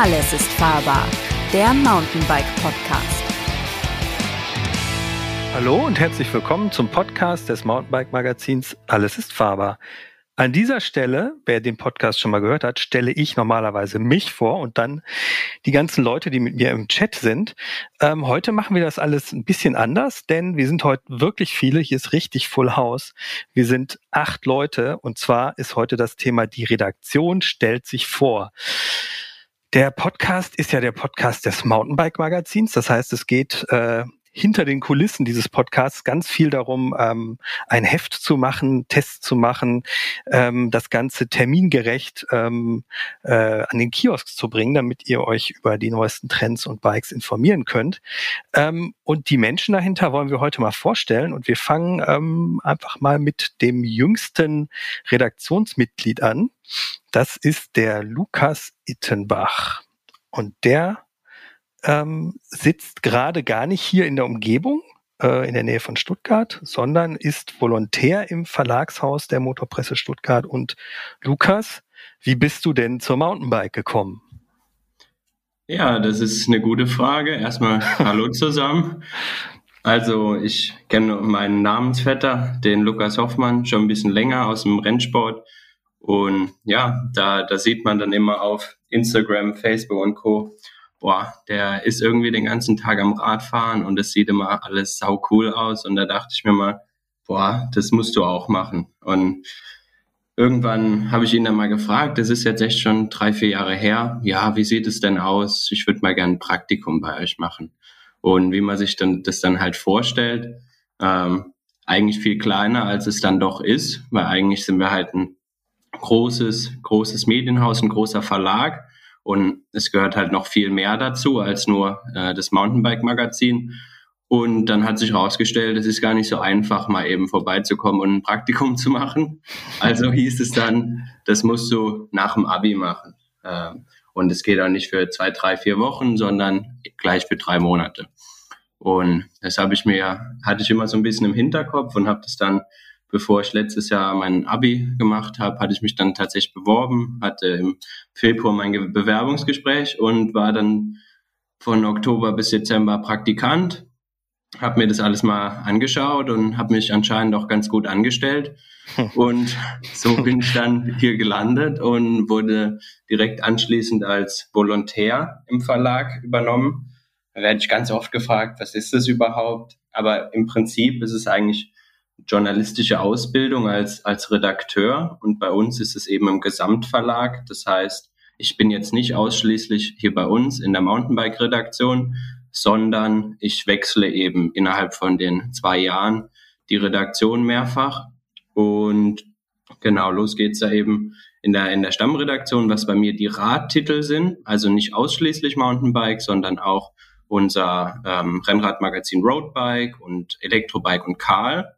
Alles ist fahrbar, der Mountainbike Podcast. Hallo und herzlich willkommen zum Podcast des Mountainbike Magazins Alles ist fahrbar. An dieser Stelle, wer den Podcast schon mal gehört hat, stelle ich normalerweise mich vor und dann die ganzen Leute, die mit mir im Chat sind. Ähm, heute machen wir das alles ein bisschen anders, denn wir sind heute wirklich viele. Hier ist richtig Full House. Wir sind acht Leute und zwar ist heute das Thema die Redaktion stellt sich vor. Der Podcast ist ja der Podcast des Mountainbike Magazins. Das heißt, es geht äh, hinter den Kulissen dieses Podcasts ganz viel darum, ähm, ein Heft zu machen, Tests zu machen, ähm, das Ganze termingerecht ähm, äh, an den Kiosks zu bringen, damit ihr euch über die neuesten Trends und Bikes informieren könnt. Ähm, und die Menschen dahinter wollen wir heute mal vorstellen und wir fangen ähm, einfach mal mit dem jüngsten Redaktionsmitglied an. Das ist der Lukas Ittenbach. Und der ähm, sitzt gerade gar nicht hier in der Umgebung, äh, in der Nähe von Stuttgart, sondern ist Volontär im Verlagshaus der Motorpresse Stuttgart. Und Lukas, wie bist du denn zur Mountainbike gekommen? Ja, das ist eine gute Frage. Erstmal Hallo zusammen. Also ich kenne meinen Namensvetter, den Lukas Hoffmann, schon ein bisschen länger aus dem Rennsport. Und ja, da, da sieht man dann immer auf Instagram, Facebook und Co boah, der ist irgendwie den ganzen Tag am Radfahren und es sieht immer alles sau cool aus. Und da dachte ich mir mal, boah, das musst du auch machen. Und irgendwann habe ich ihn dann mal gefragt, das ist jetzt echt schon drei, vier Jahre her, ja, wie sieht es denn aus? Ich würde mal gerne ein Praktikum bei euch machen. Und wie man sich dann das dann halt vorstellt, ähm, eigentlich viel kleiner, als es dann doch ist, weil eigentlich sind wir halt ein großes, großes Medienhaus, ein großer Verlag und es gehört halt noch viel mehr dazu als nur äh, das Mountainbike-Magazin. Und dann hat sich herausgestellt, es ist gar nicht so einfach, mal eben vorbeizukommen und ein Praktikum zu machen. Also hieß es dann, das musst du nach dem Abi machen. Ähm, und es geht auch nicht für zwei, drei, vier Wochen, sondern gleich für drei Monate. Und das habe ich mir, hatte ich immer so ein bisschen im Hinterkopf und habe das dann bevor ich letztes Jahr mein Abi gemacht habe, hatte ich mich dann tatsächlich beworben, hatte im Februar mein Bewerbungsgespräch und war dann von Oktober bis Dezember Praktikant, habe mir das alles mal angeschaut und habe mich anscheinend auch ganz gut angestellt. Und so bin ich dann hier gelandet und wurde direkt anschließend als Volontär im Verlag übernommen. Da werde ich ganz oft gefragt, was ist das überhaupt? Aber im Prinzip ist es eigentlich journalistische Ausbildung als, als Redakteur und bei uns ist es eben im Gesamtverlag. Das heißt, ich bin jetzt nicht ausschließlich hier bei uns in der Mountainbike-Redaktion, sondern ich wechsle eben innerhalb von den zwei Jahren die Redaktion mehrfach. Und genau, los geht's da eben in der, in der Stammredaktion, was bei mir die Radtitel sind. Also nicht ausschließlich Mountainbike, sondern auch unser ähm, Rennradmagazin Roadbike und Elektrobike und Karl.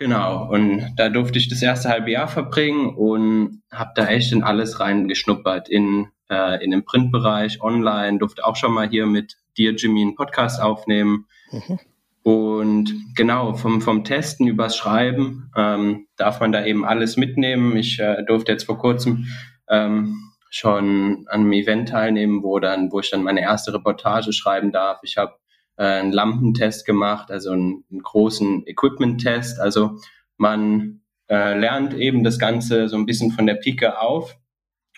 Genau, und da durfte ich das erste halbe Jahr verbringen und habe da echt in alles reingeschnuppert, in, äh, in den Printbereich, online, durfte auch schon mal hier mit dir, Jimmy, einen Podcast aufnehmen. Mhm. Und genau, vom, vom Testen übers Schreiben ähm, darf man da eben alles mitnehmen. Ich äh, durfte jetzt vor kurzem ähm, schon an einem Event teilnehmen, wo dann, wo ich dann meine erste Reportage schreiben darf. Ich habe äh, einen Lampentest gemacht, also einen, einen großen Equipment-Test. Also man äh, lernt eben das Ganze so ein bisschen von der Pike auf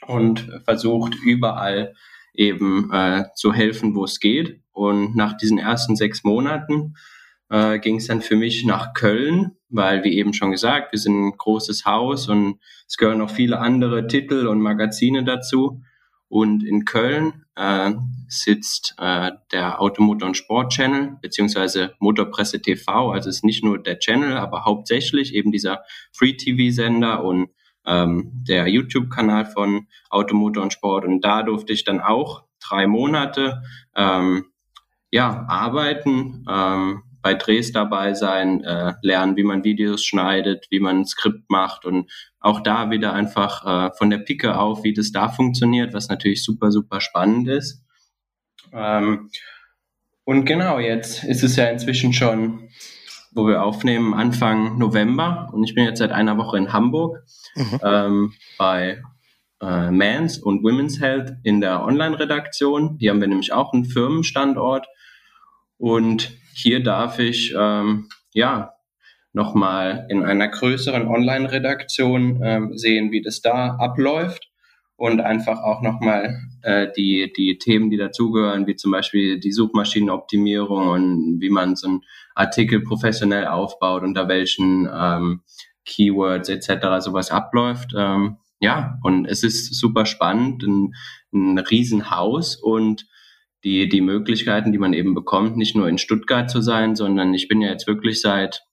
und versucht überall eben äh, zu helfen, wo es geht. Und nach diesen ersten sechs Monaten äh, ging es dann für mich nach Köln, weil wie eben schon gesagt, wir sind ein großes Haus und es gehören noch viele andere Titel und Magazine dazu. Und in Köln äh, sitzt äh, der Automotor- und Sport-Channel, beziehungsweise Motorpresse TV. Also es ist nicht nur der Channel, aber hauptsächlich eben dieser Free-TV-Sender und ähm, der YouTube-Kanal von Automotor und Sport. Und da durfte ich dann auch drei Monate ähm, ja, arbeiten, ähm, bei Drehs dabei sein, äh, lernen, wie man Videos schneidet, wie man ein Skript macht und auch da wieder einfach äh, von der Picke auf, wie das da funktioniert, was natürlich super, super spannend ist. Ähm, und genau, jetzt ist es ja inzwischen schon, wo wir aufnehmen, Anfang November und ich bin jetzt seit einer Woche in Hamburg mhm. ähm, bei äh, Men's und Women's Health in der Online-Redaktion. Hier haben wir nämlich auch einen Firmenstandort. Und hier darf ich ähm, ja nochmal in einer größeren Online-Redaktion ähm, sehen, wie das da abläuft und einfach auch nochmal äh, die, die Themen, die dazugehören, wie zum Beispiel die Suchmaschinenoptimierung und wie man so einen Artikel professionell aufbaut, unter welchen ähm, Keywords etc. sowas abläuft. Ähm, ja, und es ist super spannend, ein, ein Riesenhaus und die, die Möglichkeiten, die man eben bekommt, nicht nur in Stuttgart zu sein, sondern ich bin ja jetzt wirklich seit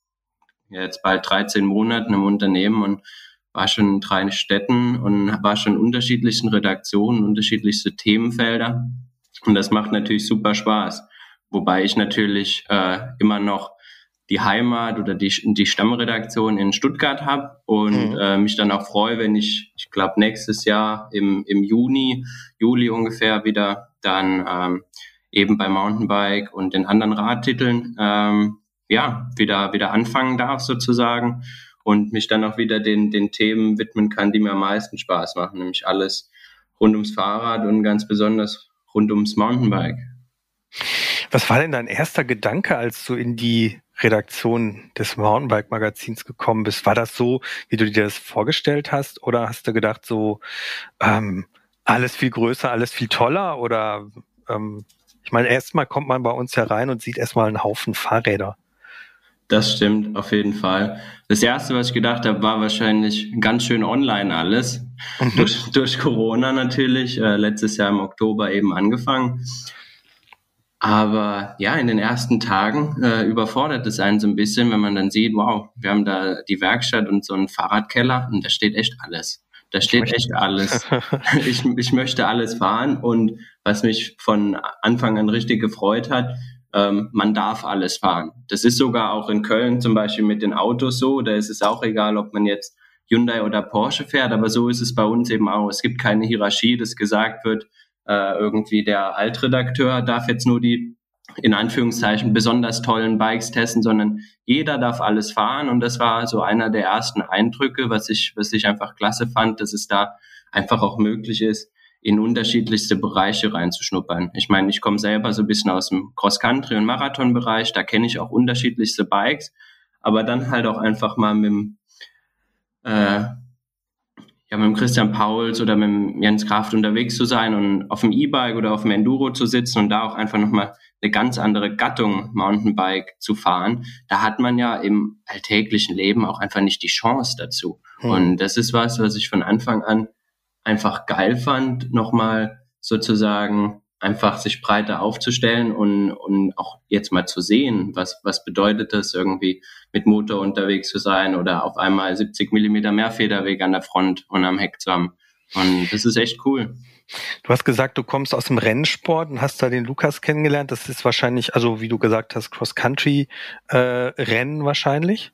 jetzt bald 13 Monaten im Unternehmen und war schon in drei Städten und war schon in unterschiedlichsten Redaktionen, unterschiedlichste Themenfelder. Und das macht natürlich super Spaß. Wobei ich natürlich äh, immer noch die Heimat oder die, die Stammredaktion in Stuttgart habe und mhm. äh, mich dann auch freue, wenn ich, ich glaube, nächstes Jahr im, im Juni, Juli ungefähr wieder dann ähm, eben bei Mountainbike und den anderen Radtiteln ähm, ja wieder wieder anfangen darf sozusagen und mich dann auch wieder den den Themen widmen kann, die mir am meisten Spaß machen, nämlich alles rund ums Fahrrad und ganz besonders rund ums Mountainbike. Was war denn dein erster Gedanke, als du in die Redaktion des Mountainbike-Magazins gekommen bist? War das so, wie du dir das vorgestellt hast? Oder hast du gedacht, so ähm, alles viel größer, alles viel toller? Oder ähm, ich meine, erstmal kommt man bei uns herein und sieht erstmal einen Haufen Fahrräder. Das stimmt, auf jeden Fall. Das erste, was ich gedacht habe, war wahrscheinlich ganz schön online alles. Mhm. Durch, durch Corona natürlich, äh, letztes Jahr im Oktober eben angefangen. Aber ja, in den ersten Tagen äh, überfordert es einen so ein bisschen, wenn man dann sieht, wow, wir haben da die Werkstatt und so einen Fahrradkeller und da steht echt alles. Da steht echt alles. ich, ich möchte alles fahren und was mich von Anfang an richtig gefreut hat, ähm, man darf alles fahren. Das ist sogar auch in Köln zum Beispiel mit den Autos so, da ist es auch egal, ob man jetzt Hyundai oder Porsche fährt, aber so ist es bei uns eben auch. Es gibt keine Hierarchie, dass gesagt wird, äh, irgendwie der Altredakteur darf jetzt nur die in Anführungszeichen besonders tollen Bikes testen, sondern jeder darf alles fahren. Und das war so einer der ersten Eindrücke, was ich, was ich einfach klasse fand, dass es da einfach auch möglich ist, in unterschiedlichste Bereiche reinzuschnuppern. Ich meine, ich komme selber so ein bisschen aus dem Cross-Country- und Marathon-Bereich, da kenne ich auch unterschiedlichste Bikes, aber dann halt auch einfach mal mit dem äh, ja, mit dem Christian Pauls oder mit dem Jens Kraft unterwegs zu sein und auf dem E-Bike oder auf dem Enduro zu sitzen und da auch einfach nochmal eine ganz andere Gattung Mountainbike zu fahren, da hat man ja im alltäglichen Leben auch einfach nicht die Chance dazu. Hm. Und das ist was, was ich von Anfang an einfach geil fand, nochmal sozusagen einfach sich breiter aufzustellen und, und auch jetzt mal zu sehen, was, was bedeutet das irgendwie mit Motor unterwegs zu sein oder auf einmal 70 Millimeter mehr Federweg an der Front und am Heck zu haben. Und das ist echt cool. Du hast gesagt, du kommst aus dem Rennsport und hast da den Lukas kennengelernt. Das ist wahrscheinlich, also wie du gesagt hast, Cross-Country-Rennen äh, wahrscheinlich.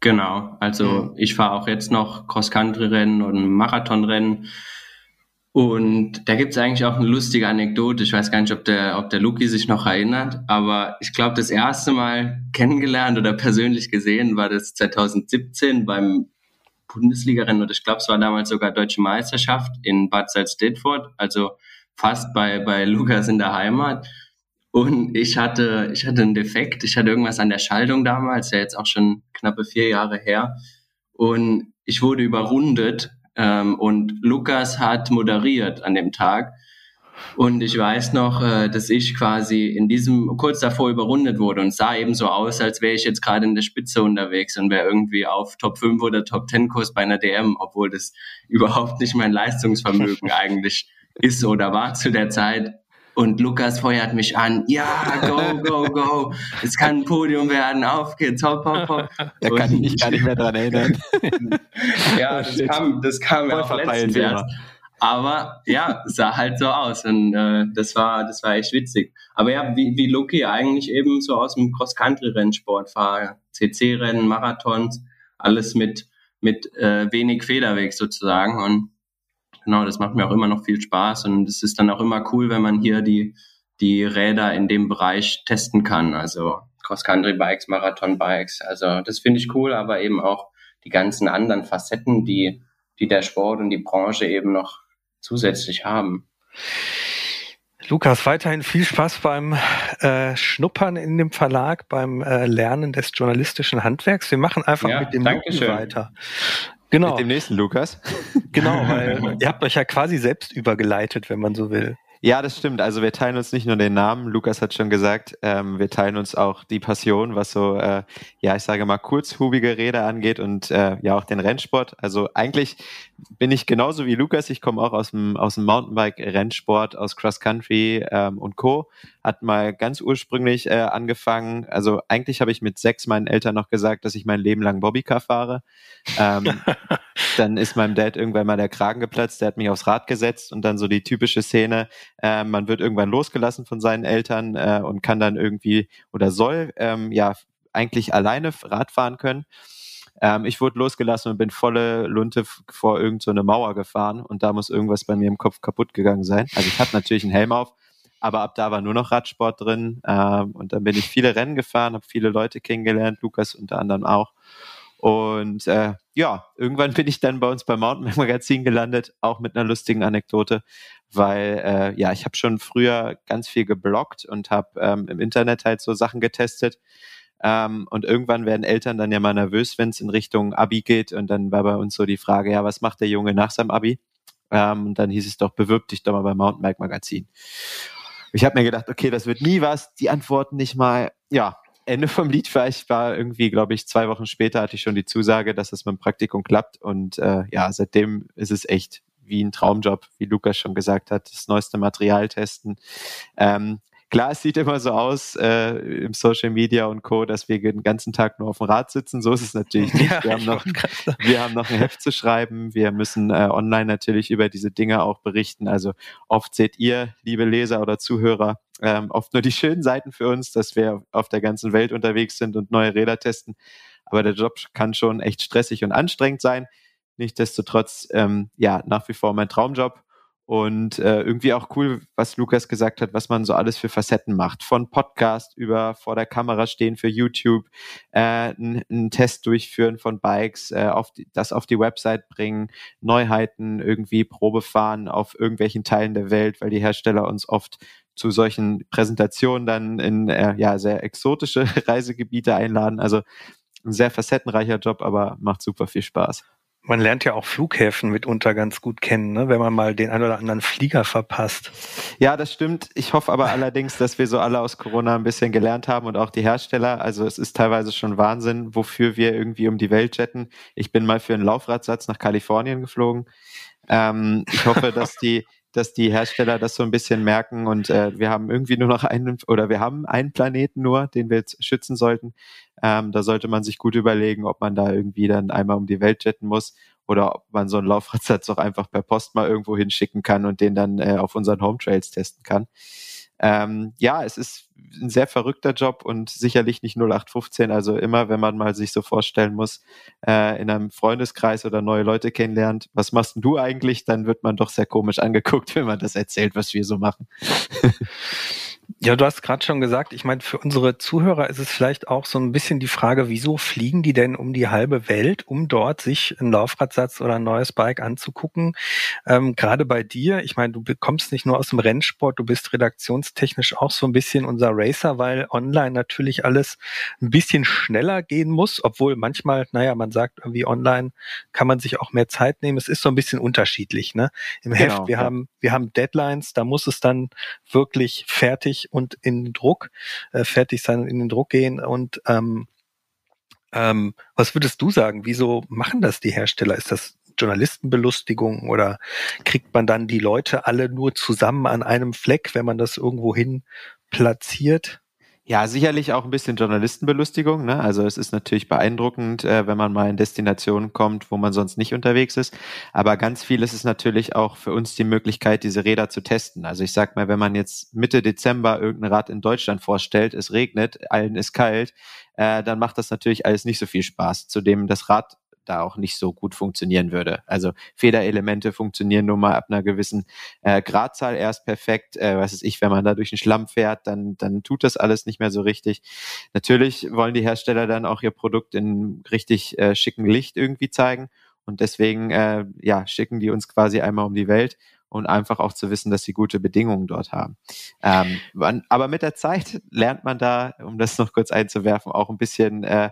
Genau, also mhm. ich fahre auch jetzt noch Cross-Country-Rennen und Marathonrennen. Und da gibt es eigentlich auch eine lustige Anekdote. Ich weiß gar nicht, ob der, ob der Luki sich noch erinnert, aber ich glaube, das erste Mal kennengelernt oder persönlich gesehen war das 2017 beim Bundesligarennen oder ich glaube, es war damals sogar Deutsche Meisterschaft in Bad Salzdetford, also fast bei, bei Lukas in der Heimat. Und ich hatte, ich hatte einen Defekt, ich hatte irgendwas an der Schaltung damals, ja jetzt auch schon knappe vier Jahre her. Und ich wurde überrundet ähm, und Lukas hat moderiert an dem Tag. Und ich weiß noch, äh, dass ich quasi in diesem kurz davor überrundet wurde und sah eben so aus, als wäre ich jetzt gerade in der Spitze unterwegs und wäre irgendwie auf Top 5 oder Top 10 Kurs bei einer DM, obwohl das überhaupt nicht mein Leistungsvermögen eigentlich ist oder war zu der Zeit. Und Lukas feuert mich an. Ja, go, go, go. Es kann ein Podium werden. Auf geht's. Hopp, hopp, hopp. Da kann ich mich gar nicht mehr dran erinnern. ja, das kam, das kam ja auch letztens erst. Aber ja, sah halt so aus und äh, das war das war echt witzig. Aber ja, wie, wie Luki eigentlich eben so aus dem Cross-Country-Rennsport fahre, CC-Rennen, Marathons, alles mit mit äh, wenig Federweg sozusagen und genau, das macht mir auch immer noch viel Spaß und es ist dann auch immer cool, wenn man hier die, die Räder in dem Bereich testen kann. Also Cross-Country-Bikes, Marathon-Bikes. Also das finde ich cool, aber eben auch die ganzen anderen Facetten, die die der Sport und die Branche eben noch zusätzlich haben. Lukas, weiterhin viel Spaß beim äh, Schnuppern in dem Verlag, beim äh, Lernen des journalistischen Handwerks. Wir machen einfach ja, mit dem Dankeschön. weiter. Genau. Mit dem nächsten Lukas. Genau, weil ihr habt euch ja quasi selbst übergeleitet, wenn man so will. Ja, das stimmt. Also wir teilen uns nicht nur den Namen, Lukas hat schon gesagt, ähm, wir teilen uns auch die Passion, was so, äh, ja, ich sage mal, kurzhubige Räder angeht und äh, ja auch den Rennsport. Also eigentlich bin ich genauso wie Lukas. Ich komme auch aus dem, aus dem Mountainbike-Rennsport, aus Cross Country ähm, und Co. Hat mal ganz ursprünglich äh, angefangen. Also eigentlich habe ich mit sechs meinen Eltern noch gesagt, dass ich mein Leben lang Bobbycar fahre. Ähm, dann ist meinem Dad irgendwann mal der Kragen geplatzt, der hat mich aufs Rad gesetzt und dann so die typische Szene, äh, man wird irgendwann losgelassen von seinen Eltern äh, und kann dann irgendwie oder soll ähm, ja eigentlich alleine Rad fahren können. Ähm, ich wurde losgelassen und bin volle Lunte vor irgendeine so Mauer gefahren und da muss irgendwas bei mir im Kopf kaputt gegangen sein. Also ich hatte natürlich einen Helm auf, aber ab da war nur noch Radsport drin ähm, und dann bin ich viele Rennen gefahren, habe viele Leute kennengelernt, Lukas unter anderem auch. Und äh, ja, irgendwann bin ich dann bei uns beim Mountainbike Magazin gelandet, auch mit einer lustigen Anekdote, weil äh, ja, ich habe schon früher ganz viel gebloggt und habe ähm, im Internet halt so Sachen getestet. Ähm, und irgendwann werden Eltern dann ja mal nervös, wenn es in Richtung Abi geht. Und dann war bei uns so die Frage, ja, was macht der Junge nach seinem Abi? Ähm, und dann hieß es doch, bewirb dich doch mal beim Mountainbike Magazin. Ich habe mir gedacht, okay, das wird nie was, die antworten nicht mal. Ja, Ende vom Lied war ich war irgendwie, glaube ich, zwei Wochen später hatte ich schon die Zusage, dass das mit dem Praktikum klappt. Und äh, ja, seitdem ist es echt wie ein Traumjob, wie Lukas schon gesagt hat, das neueste Material testen. Ähm, klar, es sieht immer so aus äh, im Social Media und Co., dass wir den ganzen Tag nur auf dem Rad sitzen. So ist es natürlich nicht. Ja, wir, haben noch, wir haben noch ein Heft zu schreiben. Wir müssen äh, online natürlich über diese Dinge auch berichten. Also oft seht ihr, liebe Leser oder Zuhörer, ähm, oft nur die schönen Seiten für uns, dass wir auf der ganzen Welt unterwegs sind und neue Räder testen. Aber der Job kann schon echt stressig und anstrengend sein. Nichtsdestotrotz, ähm, ja, nach wie vor mein Traumjob. Und äh, irgendwie auch cool, was Lukas gesagt hat, was man so alles für Facetten macht. Von Podcast über vor der Kamera stehen für YouTube, äh, einen Test durchführen von Bikes, äh, auf die, das auf die Website bringen, Neuheiten irgendwie Probe fahren auf irgendwelchen Teilen der Welt, weil die Hersteller uns oft zu solchen Präsentationen dann in äh, ja, sehr exotische Reisegebiete einladen. Also ein sehr facettenreicher Job, aber macht super viel Spaß. Man lernt ja auch Flughäfen mitunter ganz gut kennen, ne? wenn man mal den ein oder anderen Flieger verpasst. Ja, das stimmt. Ich hoffe aber allerdings, dass wir so alle aus Corona ein bisschen gelernt haben und auch die Hersteller. Also es ist teilweise schon Wahnsinn, wofür wir irgendwie um die Welt jetten. Ich bin mal für einen Laufradsatz nach Kalifornien geflogen. Ähm, ich hoffe, dass die dass die Hersteller das so ein bisschen merken und äh, wir haben irgendwie nur noch einen oder wir haben einen Planeten nur, den wir jetzt schützen sollten. Ähm, da sollte man sich gut überlegen, ob man da irgendwie dann einmal um die Welt jetten muss oder ob man so einen Laufradsatz auch einfach per Post mal irgendwo hinschicken kann und den dann äh, auf unseren Home Trails testen kann. Ähm, ja, es ist ein sehr verrückter Job und sicherlich nicht 0815. Also immer, wenn man mal sich so vorstellen muss, äh, in einem Freundeskreis oder neue Leute kennenlernt, was machst denn du eigentlich, dann wird man doch sehr komisch angeguckt, wenn man das erzählt, was wir so machen. Ja, du hast gerade schon gesagt, ich meine, für unsere Zuhörer ist es vielleicht auch so ein bisschen die Frage, wieso fliegen die denn um die halbe Welt, um dort sich einen Laufradsatz oder ein neues Bike anzugucken? Ähm, gerade bei dir, ich meine, du kommst nicht nur aus dem Rennsport, du bist redaktionstechnisch auch so ein bisschen unser Racer, weil online natürlich alles ein bisschen schneller gehen muss, obwohl manchmal, naja, man sagt irgendwie online kann man sich auch mehr Zeit nehmen. Es ist so ein bisschen unterschiedlich, ne? Im genau, Heft, wir ja. haben, wir haben Deadlines, da muss es dann wirklich fertig fertig und in den Druck, äh, fertig sein und in den Druck gehen. Und ähm, ähm, was würdest du sagen? Wieso machen das die Hersteller? Ist das Journalistenbelustigung oder kriegt man dann die Leute alle nur zusammen an einem Fleck, wenn man das irgendwo hin platziert? Ja, sicherlich auch ein bisschen Journalistenbelustigung. Ne? Also es ist natürlich beeindruckend, äh, wenn man mal in Destinationen kommt, wo man sonst nicht unterwegs ist. Aber ganz viel ist es natürlich auch für uns die Möglichkeit, diese Räder zu testen. Also ich sag mal, wenn man jetzt Mitte Dezember irgendein Rad in Deutschland vorstellt, es regnet, allen ist kalt, äh, dann macht das natürlich alles nicht so viel Spaß. Zudem das Rad da auch nicht so gut funktionieren würde. Also Federelemente funktionieren nur mal ab einer gewissen äh, Gradzahl erst perfekt. Äh, was ist ich, wenn man da durch den Schlamm fährt, dann, dann tut das alles nicht mehr so richtig. Natürlich wollen die Hersteller dann auch ihr Produkt in richtig äh, schicken Licht irgendwie zeigen. Und deswegen äh, ja, schicken die uns quasi einmal um die Welt und einfach auch zu wissen, dass sie gute Bedingungen dort haben. Ähm, aber mit der Zeit lernt man da, um das noch kurz einzuwerfen, auch ein bisschen, äh,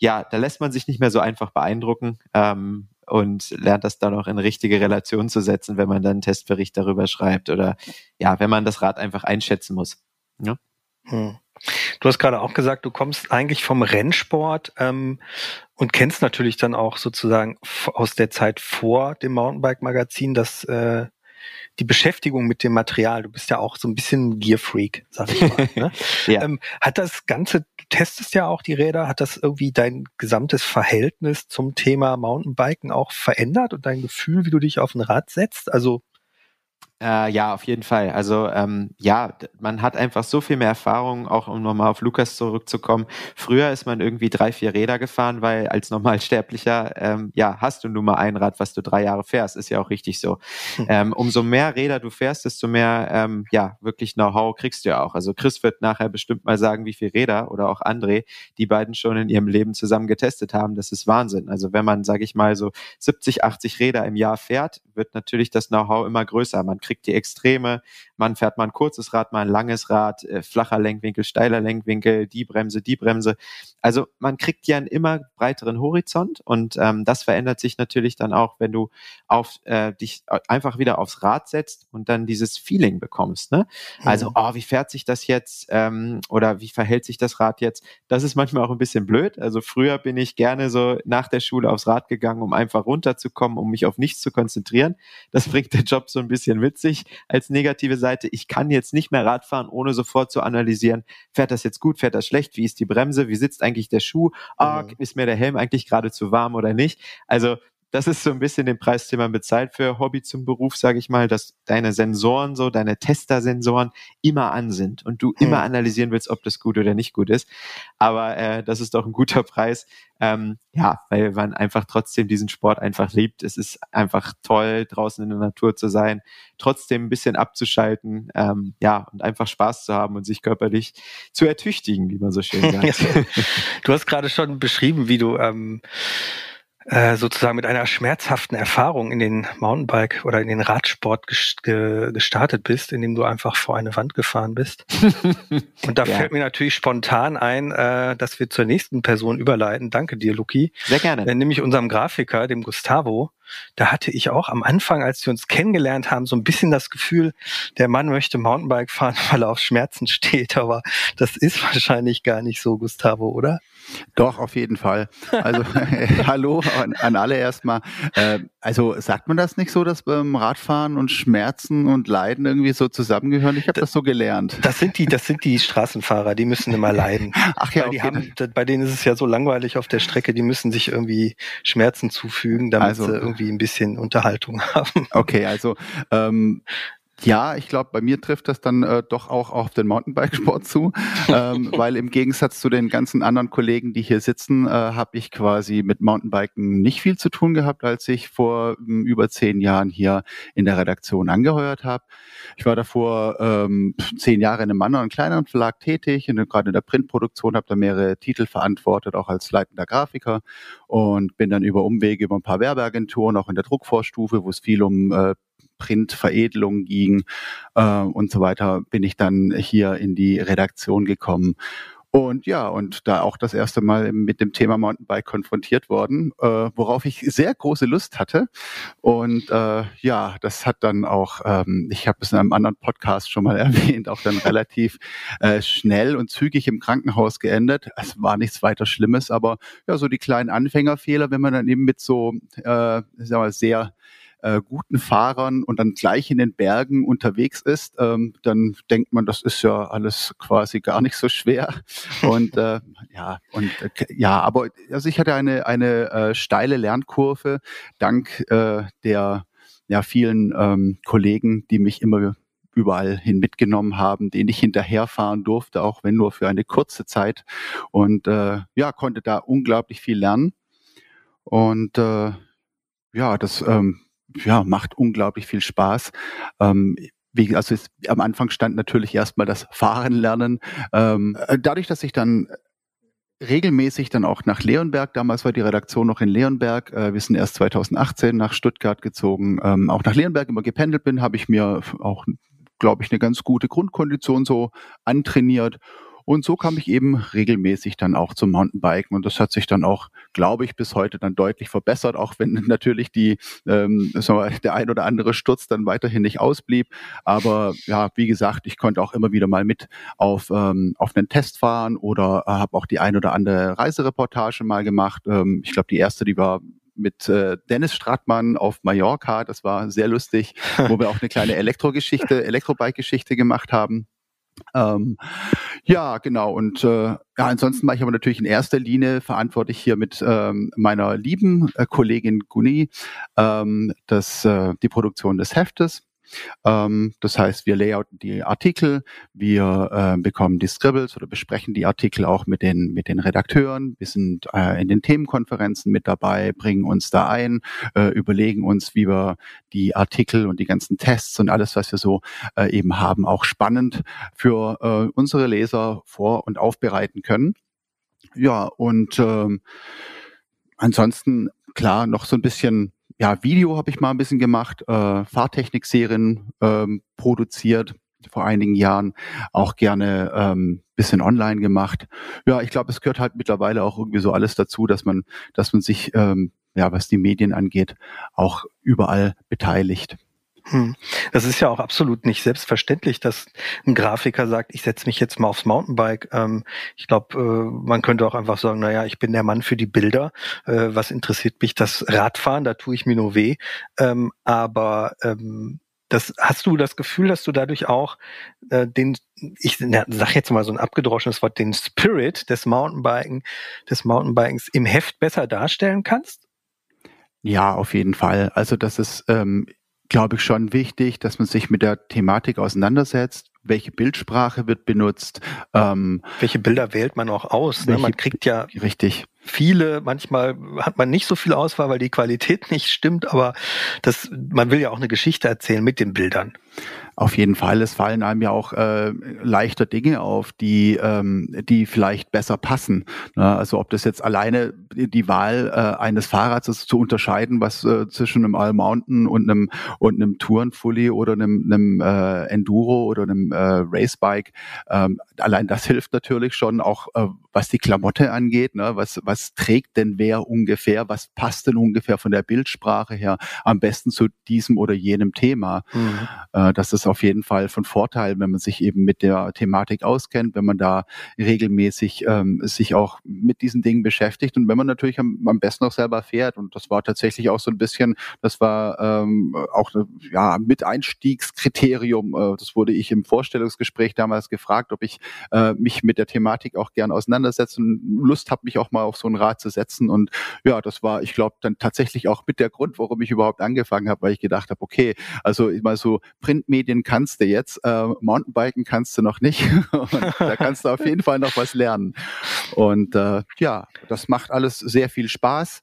ja, da lässt man sich nicht mehr so einfach beeindrucken ähm, und lernt das dann auch in richtige Relation zu setzen, wenn man dann einen Testbericht darüber schreibt oder ja, wenn man das Rad einfach einschätzen muss. Ja? Hm. Du hast gerade auch gesagt, du kommst eigentlich vom Rennsport ähm, und kennst natürlich dann auch sozusagen aus der Zeit vor dem Mountainbike-Magazin das äh, die Beschäftigung mit dem Material. Du bist ja auch so ein bisschen Gear-Freak, sag ich mal. Ne? ja. ähm, hat das Ganze, du testest ja auch die Räder, hat das irgendwie dein gesamtes Verhältnis zum Thema Mountainbiken auch verändert und dein Gefühl, wie du dich auf ein Rad setzt? Also äh, ja, auf jeden Fall. Also ähm, ja, man hat einfach so viel mehr Erfahrung, auch um nochmal auf Lukas zurückzukommen. Früher ist man irgendwie drei, vier Räder gefahren, weil als Normalsterblicher, ähm, ja, hast du nur mal ein Rad, was du drei Jahre fährst, ist ja auch richtig so. Hm. Ähm, umso mehr Räder du fährst, desto mehr, ähm, ja, wirklich Know-how kriegst du ja auch. Also Chris wird nachher bestimmt mal sagen, wie viele Räder oder auch André, die beiden schon in ihrem Leben zusammen getestet haben. Das ist Wahnsinn. Also wenn man, sage ich mal, so 70, 80 Räder im Jahr fährt, wird natürlich das Know-how immer größer. Man kriegt die Extreme. Man fährt mal ein kurzes Rad, mal ein langes Rad, äh, flacher Lenkwinkel, steiler Lenkwinkel, die Bremse, die Bremse. Also man kriegt ja einen immer breiteren Horizont und ähm, das verändert sich natürlich dann auch, wenn du auf äh, dich einfach wieder aufs Rad setzt und dann dieses Feeling bekommst. Ne? Also, oh, wie fährt sich das jetzt ähm, oder wie verhält sich das Rad jetzt? Das ist manchmal auch ein bisschen blöd. Also früher bin ich gerne so nach der Schule aufs Rad gegangen, um einfach runterzukommen, um mich auf nichts zu konzentrieren. Das bringt der Job so ein bisschen mit sich als negative Seite. Ich kann jetzt nicht mehr Radfahren, ohne sofort zu analysieren, fährt das jetzt gut, fährt das schlecht, wie ist die Bremse, wie sitzt eigentlich der Schuh, ah, mhm. ist mir der Helm eigentlich gerade zu warm oder nicht. Also das ist so ein bisschen den Preis, den man bezahlt für Hobby zum Beruf, sage ich mal, dass deine Sensoren, so deine Tester-Sensoren immer an sind und du hm. immer analysieren willst, ob das gut oder nicht gut ist. Aber äh, das ist doch ein guter Preis, ähm, ja, weil man einfach trotzdem diesen Sport einfach liebt. Es ist einfach toll, draußen in der Natur zu sein, trotzdem ein bisschen abzuschalten, ähm, ja, und einfach Spaß zu haben und sich körperlich zu ertüchtigen, wie man so schön sagt. du hast gerade schon beschrieben, wie du ähm, äh, sozusagen mit einer schmerzhaften Erfahrung in den Mountainbike oder in den Radsport gestartet bist, indem du einfach vor eine Wand gefahren bist. Und da ja. fällt mir natürlich spontan ein, äh, dass wir zur nächsten Person überleiten. Danke dir, Luki. Sehr gerne. Äh, nämlich unserem Grafiker, dem Gustavo. Da hatte ich auch am Anfang, als wir uns kennengelernt haben, so ein bisschen das Gefühl, der Mann möchte Mountainbike fahren, weil er auf Schmerzen steht. Aber das ist wahrscheinlich gar nicht so, Gustavo, oder? Doch, auf jeden Fall. Also hallo an, an, alle erstmal. Äh, also sagt man das nicht so, dass beim Radfahren und Schmerzen und Leiden irgendwie so zusammengehören? Ich habe das so gelernt. Das sind die, das sind die Straßenfahrer, die müssen immer leiden. Ach ja, okay. haben, bei denen ist es ja so langweilig auf der Strecke, die müssen sich irgendwie Schmerzen zufügen, damit also, sie irgendwie ein bisschen Unterhaltung haben. Okay, also ähm, ja, ich glaube, bei mir trifft das dann äh, doch auch auf den Mountainbikesport zu, ähm, weil im Gegensatz zu den ganzen anderen Kollegen, die hier sitzen, äh, habe ich quasi mit Mountainbiken nicht viel zu tun gehabt, als ich vor ähm, über zehn Jahren hier in der Redaktion angeheuert habe. Ich war davor ähm, zehn Jahre in einem anderen kleineren Verlag tätig, gerade in der Printproduktion, habe da mehrere Titel verantwortet, auch als leitender Grafiker und bin dann über Umwege über ein paar Werbeagenturen, auch in der Druckvorstufe, wo es viel um äh, Printveredelung ging äh, und so weiter, bin ich dann hier in die Redaktion gekommen. Und ja, und da auch das erste Mal mit dem Thema Mountainbike konfrontiert worden, äh, worauf ich sehr große Lust hatte. Und äh, ja, das hat dann auch, ähm, ich habe es in einem anderen Podcast schon mal erwähnt, auch dann relativ äh, schnell und zügig im Krankenhaus geendet. Es war nichts weiter Schlimmes, aber ja, so die kleinen Anfängerfehler, wenn man dann eben mit so, äh, sagen wir, sehr äh, guten Fahrern und dann gleich in den Bergen unterwegs ist, ähm, dann denkt man, das ist ja alles quasi gar nicht so schwer. Und äh, ja, und äh, ja, aber also ich hatte eine eine äh, steile Lernkurve dank äh, der ja vielen ähm, Kollegen, die mich immer überall hin mitgenommen haben, den ich hinterherfahren durfte, auch wenn nur für eine kurze Zeit. Und äh, ja, konnte da unglaublich viel lernen. Und äh, ja, das ähm, ja, macht unglaublich viel Spaß. Ähm, wie, also es, am Anfang stand natürlich erstmal das Fahren lernen. Ähm, äh, dadurch, dass ich dann regelmäßig dann auch nach Leonberg. Damals war die Redaktion noch in Leonberg. Äh, wir sind erst 2018 nach Stuttgart gezogen. Ähm, auch nach Leonberg immer gependelt bin, habe ich mir auch, glaube ich, eine ganz gute Grundkondition so antrainiert und so kam ich eben regelmäßig dann auch zum Mountainbiken. Und das hat sich dann auch, glaube ich, bis heute dann deutlich verbessert, auch wenn natürlich die, ähm, wir, der ein oder andere Sturz dann weiterhin nicht ausblieb. Aber ja, wie gesagt, ich konnte auch immer wieder mal mit auf, ähm, auf einen Test fahren oder äh, habe auch die ein oder andere Reisereportage mal gemacht. Ähm, ich glaube, die erste, die war mit äh, Dennis Stratmann auf Mallorca. Das war sehr lustig, wo wir auch eine kleine Elektrogeschichte, Elektrobike-Geschichte gemacht haben. Ähm, ja, genau. Und äh, ja, ansonsten mache ich aber natürlich in erster Linie verantwortlich hier mit ähm, meiner lieben äh, Kollegin Guni ähm, das, äh, die Produktion des Heftes. Ähm, das heißt, wir layouten die Artikel, wir äh, bekommen die Scribbles oder besprechen die Artikel auch mit den, mit den Redakteuren. Wir sind äh, in den Themenkonferenzen mit dabei, bringen uns da ein, äh, überlegen uns, wie wir die Artikel und die ganzen Tests und alles, was wir so äh, eben haben, auch spannend für äh, unsere Leser vor- und aufbereiten können. Ja, und ähm, ansonsten klar noch so ein bisschen ja, Video habe ich mal ein bisschen gemacht, äh, Fahrtechnik-Serien ähm, produziert vor einigen Jahren, auch gerne ähm, bisschen online gemacht. Ja, ich glaube, es gehört halt mittlerweile auch irgendwie so alles dazu, dass man, dass man sich, ähm, ja, was die Medien angeht, auch überall beteiligt. Hm. Das ist ja auch absolut nicht selbstverständlich, dass ein Grafiker sagt, ich setze mich jetzt mal aufs Mountainbike. Ähm, ich glaube, äh, man könnte auch einfach sagen, naja, ich bin der Mann für die Bilder. Äh, was interessiert mich das Radfahren? Da tue ich mir nur weh. Ähm, aber ähm, das, hast du das Gefühl, dass du dadurch auch äh, den, ich sag jetzt mal so ein abgedroschenes Wort, den Spirit des Mountainbiken, des Mountainbikens im Heft besser darstellen kannst? Ja, auf jeden Fall. Also das ist ähm, glaube ich, schon wichtig, dass man sich mit der Thematik auseinandersetzt. Welche Bildsprache wird benutzt? Ähm, welche Bilder wählt man auch aus? Ne? Man kriegt ja richtig viele, manchmal hat man nicht so viel Auswahl, weil die Qualität nicht stimmt, aber das, man will ja auch eine Geschichte erzählen mit den Bildern. Auf jeden Fall. Es fallen einem ja auch äh, leichter Dinge auf, die, ähm, die vielleicht besser passen. Ne? Also ob das jetzt alleine die Wahl äh, eines Fahrrads ist, zu unterscheiden, was äh, zwischen einem All Mountain und einem und einem Tourenfully oder einem, einem äh, Enduro oder einem äh, Racebike. Ähm, allein das hilft natürlich schon, auch äh, was die Klamotte angeht. Ne? Was, was trägt denn wer ungefähr? Was passt denn ungefähr von der Bildsprache her am besten zu diesem oder jenem Thema? Mhm. Äh, das ist auf jeden Fall von Vorteil, wenn man sich eben mit der Thematik auskennt, wenn man da regelmäßig ähm, sich auch mit diesen Dingen beschäftigt und wenn man natürlich am, am besten auch selber fährt. Und das war tatsächlich auch so ein bisschen, das war ähm, auch ja mit Einstiegskriterium. Äh, das wurde ich im Vorstellungsgespräch damals gefragt, ob ich äh, mich mit der Thematik auch gern auseinandersetze und Lust habe, mich auch mal auf so ein Rad zu setzen. Und ja, das war, ich glaube, dann tatsächlich auch mit der Grund, warum ich überhaupt angefangen habe, weil ich gedacht habe, okay, also mal so Printmedien kannst du jetzt, äh, Mountainbiken kannst du noch nicht. da kannst du auf jeden Fall noch was lernen. Und äh, ja, das macht alles sehr viel Spaß.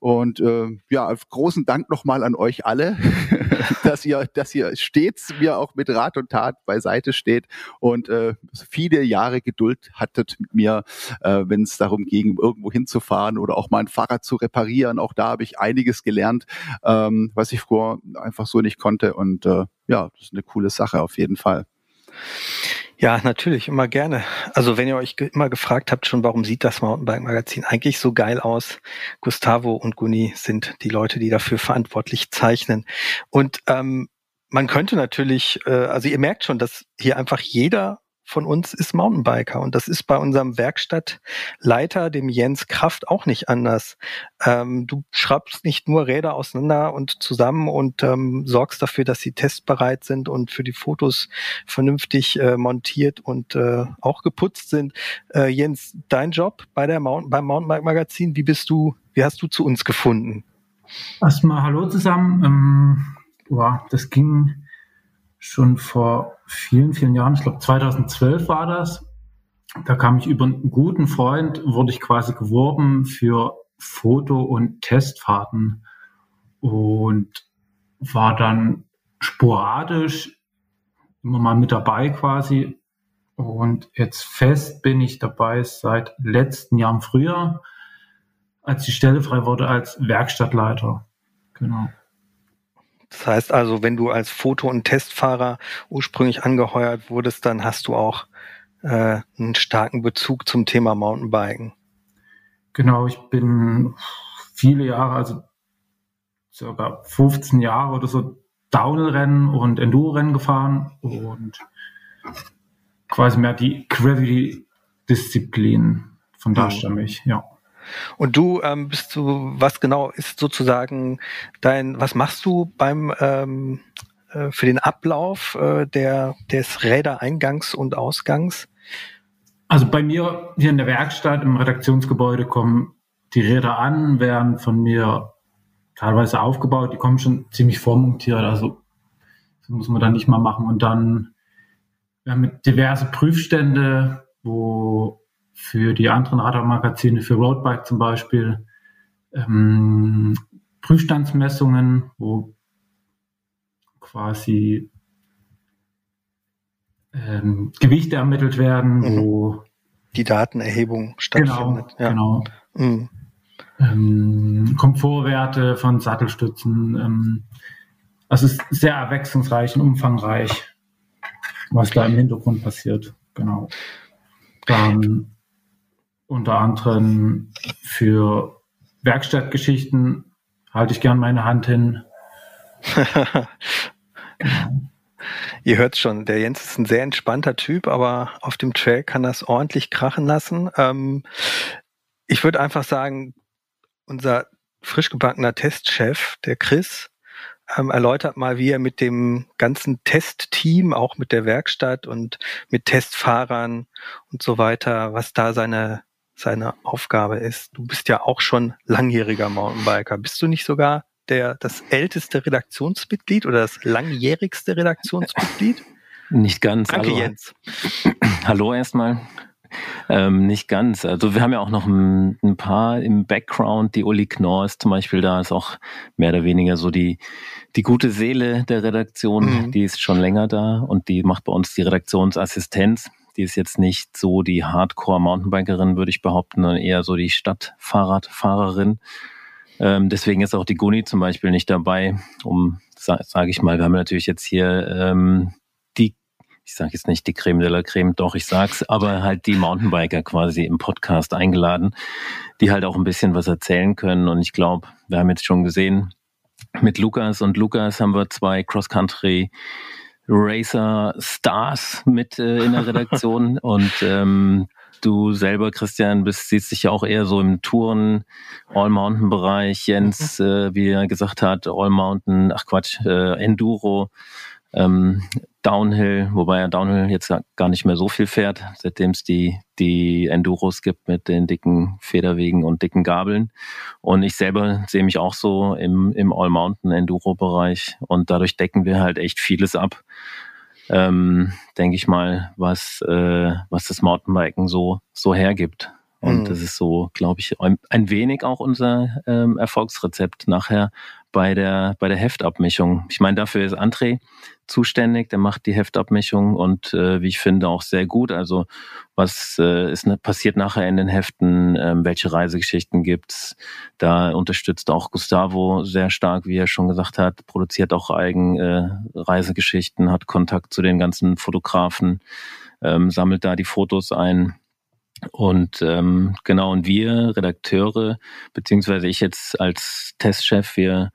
Und äh, ja, großen Dank nochmal an euch alle, dass ihr, dass ihr stets mir auch mit Rat und Tat beiseite steht und äh, viele Jahre Geduld hattet mit mir, äh, wenn es darum ging, irgendwo hinzufahren oder auch mal ein Fahrrad zu reparieren. Auch da habe ich einiges gelernt, ähm, was ich vorher einfach so nicht konnte. Und äh, ja, das ist eine coole Sache auf jeden Fall. Ja, natürlich, immer gerne. Also wenn ihr euch immer gefragt habt schon, warum sieht das Mountainbike-Magazin eigentlich so geil aus? Gustavo und Guni sind die Leute, die dafür verantwortlich zeichnen. Und ähm, man könnte natürlich, äh, also ihr merkt schon, dass hier einfach jeder von uns ist Mountainbiker und das ist bei unserem Werkstattleiter, dem Jens Kraft, auch nicht anders. Ähm, du schraubst nicht nur Räder auseinander und zusammen und ähm, sorgst dafür, dass sie testbereit sind und für die Fotos vernünftig äh, montiert und äh, auch geputzt sind. Äh, Jens, dein Job bei der Mountain, beim Mountainbike Magazin, wie bist du, wie hast du zu uns gefunden? Erstmal hallo zusammen. Ähm, wow, das ging schon vor vielen, vielen Jahren, ich glaube 2012 war das. Da kam ich über einen guten Freund, wurde ich quasi geworben für Foto- und Testfahrten und war dann sporadisch immer mal mit dabei quasi. Und jetzt fest bin ich dabei seit letzten Jahr im Frühjahr, als die Stelle frei wurde als Werkstattleiter. Genau. Das heißt also, wenn du als Foto- und Testfahrer ursprünglich angeheuert wurdest, dann hast du auch äh, einen starken Bezug zum Thema Mountainbiken. Genau, ich bin viele Jahre, also circa 15 Jahre oder so Downhill-Rennen und Enduro-Rennen gefahren und quasi mehr die Gravity-Disziplin. Von da mhm. stamme ich, ja. Und du ähm, bist du, was genau ist sozusagen dein, was machst du beim ähm, äh, für den Ablauf äh, der des Rädereingangs und Ausgangs? Also bei mir hier in der Werkstatt im Redaktionsgebäude kommen die Räder an, werden von mir teilweise aufgebaut, die kommen schon ziemlich vormontiert, also das muss man dann nicht mal machen. Und dann wir haben diverse Prüfstände, wo für die anderen Radarmagazine, für Roadbike zum Beispiel, ähm, Prüfstandsmessungen, wo quasi ähm, Gewichte ermittelt werden, mhm. wo die Datenerhebung stattfindet. Genau, ja. genau. Mhm. Ähm, Komfortwerte von Sattelstützen. Ähm, also es ist sehr abwechslungsreich und umfangreich, was da im Hintergrund passiert. Genau. Dann unter anderem für Werkstattgeschichten halte ich gern meine Hand hin. Ihr hört schon, der Jens ist ein sehr entspannter Typ, aber auf dem Trail kann das ordentlich krachen lassen. Ähm, ich würde einfach sagen, unser frisch gebackener Testchef, der Chris, ähm, erläutert mal, wie er mit dem ganzen Testteam, auch mit der Werkstatt und mit Testfahrern und so weiter, was da seine seine Aufgabe ist. Du bist ja auch schon langjähriger Mountainbiker. Bist du nicht sogar der, das älteste Redaktionsmitglied oder das langjährigste Redaktionsmitglied? Nicht ganz. Danke, Hallo. Jens. Hallo erstmal. Ähm, nicht ganz. Also wir haben ja auch noch ein, ein, paar im Background. Die Uli Knorr ist zum Beispiel da, ist auch mehr oder weniger so die, die gute Seele der Redaktion. Mhm. Die ist schon länger da und die macht bei uns die Redaktionsassistenz. Die ist jetzt nicht so die Hardcore-Mountainbikerin, würde ich behaupten, sondern eher so die Stadtfahrradfahrerin. Ähm, deswegen ist auch die Guni zum Beispiel nicht dabei, um, sage sag ich mal, wir haben natürlich jetzt hier ähm, die, ich sage jetzt nicht die Creme de la Creme, doch, ich sag's, aber halt die Mountainbiker quasi im Podcast eingeladen, die halt auch ein bisschen was erzählen können. Und ich glaube, wir haben jetzt schon gesehen, mit Lukas und Lukas haben wir zwei Cross-Country Racer Stars mit äh, in der Redaktion und ähm, du selber, Christian, bist, siehst dich ja auch eher so im Touren, All-Mountain-Bereich. Jens, mhm. äh, wie er gesagt hat, All-Mountain, ach Quatsch, äh, Enduro, ähm, Downhill, wobei er Downhill jetzt gar nicht mehr so viel fährt, seitdem es die, die Enduros gibt mit den dicken Federwegen und dicken Gabeln. Und ich selber sehe mich auch so im, im All-Mountain-Enduro-Bereich und dadurch decken wir halt echt vieles ab. Ähm, denke ich mal, was, äh, was das Mountainbiken so, so hergibt. Und mhm. das ist so, glaube ich, ein wenig auch unser ähm, Erfolgsrezept nachher bei der, bei der Heftabmischung. Ich meine, dafür ist André zuständig, der macht die Heftabmischung und äh, wie ich finde auch sehr gut. Also was äh, ist ne, passiert nachher in den Heften, ähm, welche Reisegeschichten gibt's? Da unterstützt auch Gustavo sehr stark, wie er schon gesagt hat, produziert auch eigen äh, Reisegeschichten, hat Kontakt zu den ganzen Fotografen, ähm, sammelt da die Fotos ein. Und ähm, genau, und wir Redakteure, beziehungsweise ich jetzt als Testchef, wir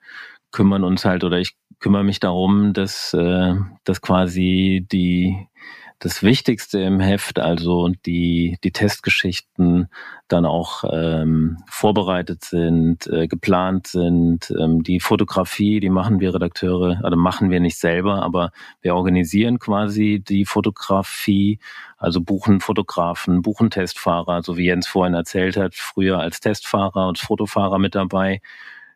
kümmern uns halt oder ich kümmere mich darum, dass, äh, dass quasi die das Wichtigste im Heft, also die, die Testgeschichten dann auch ähm, vorbereitet sind, äh, geplant sind. Ähm, die Fotografie, die machen wir Redakteure, also machen wir nicht selber, aber wir organisieren quasi die Fotografie, also buchen Fotografen, buchen Testfahrer, so wie Jens vorhin erzählt hat, früher als Testfahrer und Fotofahrer mit dabei.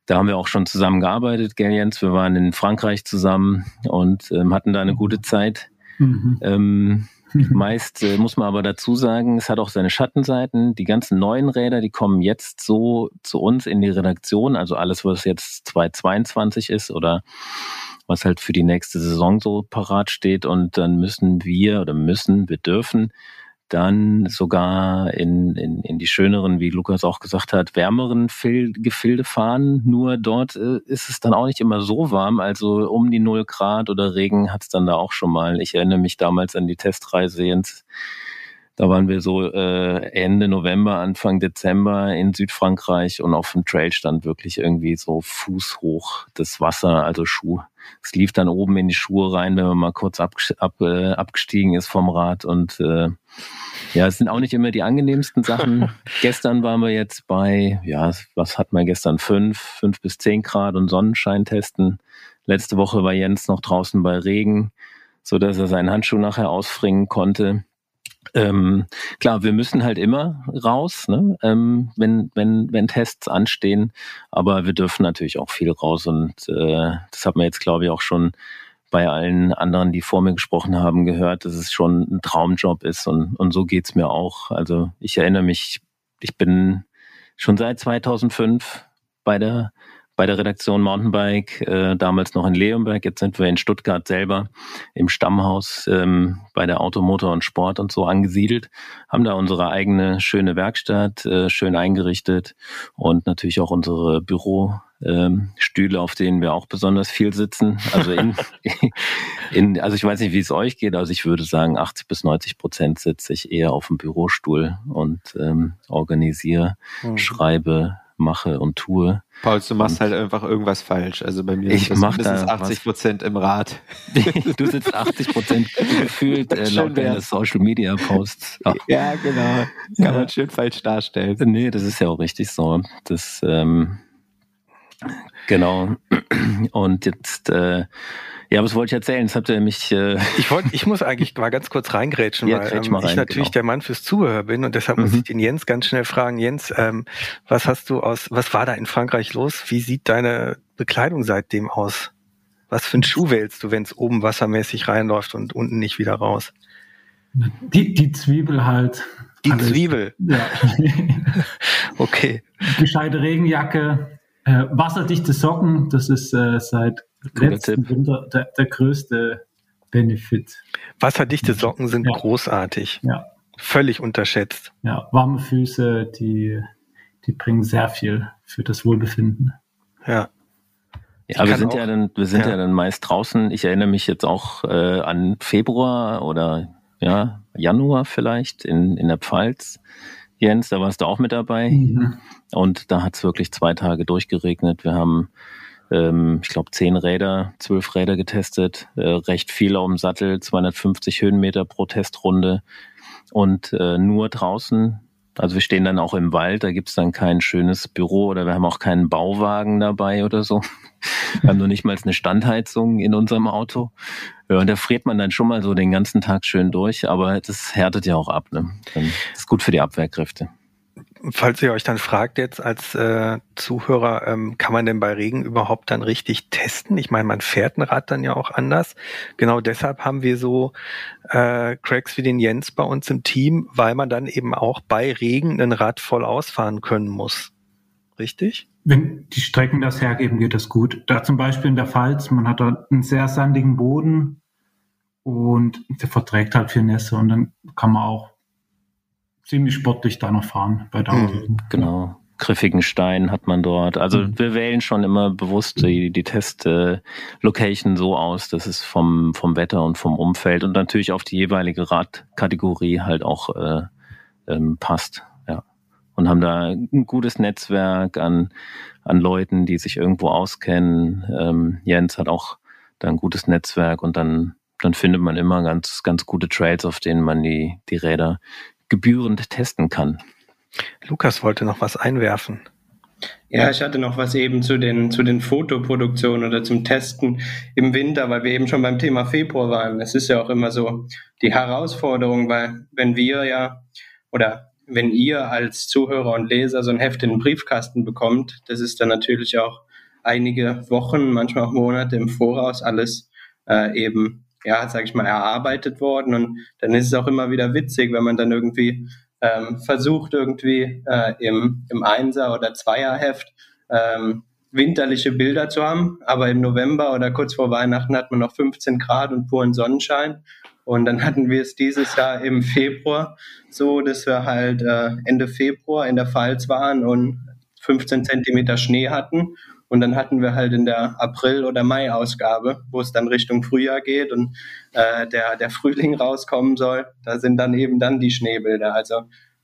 Da haben wir auch schon zusammen gearbeitet, gell Jens? Wir waren in Frankreich zusammen und ähm, hatten da eine gute Zeit. Mhm. Ähm, meist äh, muss man aber dazu sagen, es hat auch seine Schattenseiten. Die ganzen neuen Räder, die kommen jetzt so zu uns in die Redaktion, also alles, was jetzt 2022 ist oder was halt für die nächste Saison so parat steht. Und dann müssen wir oder müssen, wir dürfen dann sogar in, in, in die schöneren, wie Lukas auch gesagt hat, wärmeren Gefilde fahren. Nur dort äh, ist es dann auch nicht immer so warm. Also um die 0 Grad oder Regen hat es dann da auch schon mal. Ich erinnere mich damals an die Testreise ins da waren wir so äh, Ende November, Anfang Dezember in Südfrankreich und auf dem Trail stand wirklich irgendwie so fußhoch das Wasser, also Schuh. Es lief dann oben in die Schuhe rein, wenn man mal kurz ab, ab, äh, abgestiegen ist vom Rad. Und äh, ja, es sind auch nicht immer die angenehmsten Sachen. gestern waren wir jetzt bei, ja, was hat man gestern? Fünf, fünf bis zehn Grad und Sonnenschein testen. Letzte Woche war Jens noch draußen bei Regen, so dass er seinen Handschuh nachher ausfringen konnte. Ähm, klar, wir müssen halt immer raus, ne? ähm, wenn, wenn, wenn Tests anstehen, aber wir dürfen natürlich auch viel raus und äh, das hat man jetzt, glaube ich, auch schon bei allen anderen, die vor mir gesprochen haben, gehört, dass es schon ein Traumjob ist und, und so geht's mir auch. Also ich erinnere mich, ich bin schon seit 2005 bei der bei der Redaktion Mountainbike, äh, damals noch in Leonberg, jetzt sind wir in Stuttgart selber im Stammhaus ähm, bei der Automotor und Sport und so angesiedelt, haben da unsere eigene schöne Werkstatt, äh, schön eingerichtet und natürlich auch unsere Büro. Ähm, Stühle, auf denen wir auch besonders viel sitzen. Also in, in, also ich weiß nicht, wie es euch geht, also ich würde sagen, 80 bis 90 Prozent sitze ich eher auf dem Bürostuhl und ähm, organisiere, mhm. schreibe, mache und tue. Paul, du machst und halt einfach irgendwas falsch. Also bei mir ich mach da 80 Prozent im Rad. du sitzt 80 Prozent gefühlt äh, laut deiner Social Media Posts. Ach. Ja, genau. Kann man schön falsch darstellen. Nee, das ist ja auch richtig so. Das, ähm, genau. Und jetzt, äh, ja, was wollte ich erzählen? Das habt ihr mich. Äh ich wollte, ich muss eigentlich mal ganz kurz reingrätschen, ja, weil ähm, rein, ich natürlich genau. der Mann fürs Zuhören bin und deshalb mhm. muss ich den Jens ganz schnell fragen. Jens, ähm, was hast du aus, was war da in Frankreich los? Wie sieht deine Bekleidung seitdem aus? Was für einen Schuh wählst du, wenn es oben wassermäßig reinläuft und unten nicht wieder raus? Die, die Zwiebel halt. Die Alles. Zwiebel. Ja. okay. Gescheite Regenjacke, äh, wasserdichte Socken, das ist äh, seit letzten Winter der, der, größte Benefit. Wasserdichte Socken sind ja. großartig. Ja. Völlig unterschätzt. Ja, warme Füße, die, die bringen sehr viel für das Wohlbefinden. Ja. Ja, wir sind auch, ja dann, wir sind ja. ja. dann meist draußen. Ich erinnere mich jetzt auch äh, an Februar oder ja, Januar vielleicht in, in der Pfalz. Jens, da warst du auch mit dabei. Mhm. Und da hat es wirklich zwei Tage durchgeregnet. Wir haben ähm, ich glaube, zehn Räder, zwölf Räder getestet, äh, recht viel auf dem Sattel, 250 Höhenmeter pro Testrunde und äh, nur draußen. Also wir stehen dann auch im Wald, da gibt's dann kein schönes Büro oder wir haben auch keinen Bauwagen dabei oder so. Wir haben nur nicht mal eine Standheizung in unserem Auto. Ja, und da friert man dann schon mal so den ganzen Tag schön durch, aber das härtet ja auch ab. Ne? Dann ist gut für die Abwehrkräfte falls ihr euch dann fragt jetzt als äh, Zuhörer, ähm, kann man denn bei Regen überhaupt dann richtig testen? Ich meine, man fährt ein Rad dann ja auch anders. Genau deshalb haben wir so äh, Cracks wie den Jens bei uns im Team, weil man dann eben auch bei Regen ein Rad voll ausfahren können muss. Richtig? Wenn die Strecken das hergeben, geht das gut. Da zum Beispiel in der Pfalz, man hat da einen sehr sandigen Boden und der verträgt halt viel Nässe und dann kann man auch ziemlich sportlich da noch fahren bei Dauerregen. Mhm, genau. Griffigen Stein hat man dort. Also mhm. wir wählen schon immer bewusst die, die Test-Location so aus, dass es vom, vom Wetter und vom Umfeld und natürlich auf die jeweilige Radkategorie halt auch äh, ähm, passt. Ja. Und haben da ein gutes Netzwerk an, an Leuten, die sich irgendwo auskennen. Ähm, Jens hat auch da ein gutes Netzwerk und dann dann findet man immer ganz, ganz gute Trails, auf denen man die, die Räder gebührend testen kann. Lukas wollte noch was einwerfen. Ja, ich hatte noch was eben zu den, zu den Fotoproduktionen oder zum Testen im Winter, weil wir eben schon beim Thema Februar waren. Es ist ja auch immer so die Herausforderung, weil wenn wir ja oder wenn ihr als Zuhörer und Leser so ein Heft in den Briefkasten bekommt, das ist dann natürlich auch einige Wochen, manchmal auch Monate im Voraus alles äh, eben ja, sag ich mal, erarbeitet worden. Und dann ist es auch immer wieder witzig, wenn man dann irgendwie ähm, versucht, irgendwie äh, im, im Einser- oder Zweierheft ähm, winterliche Bilder zu haben, aber im November oder kurz vor Weihnachten hat man noch 15 Grad und puren Sonnenschein. Und dann hatten wir es dieses Jahr im Februar so, dass wir halt äh, Ende Februar in der Pfalz waren und 15 Zentimeter Schnee hatten. Und dann hatten wir halt in der April- oder Mai-Ausgabe, wo es dann Richtung Frühjahr geht und äh, der, der Frühling rauskommen soll, da sind dann eben dann die Schneebilder. Also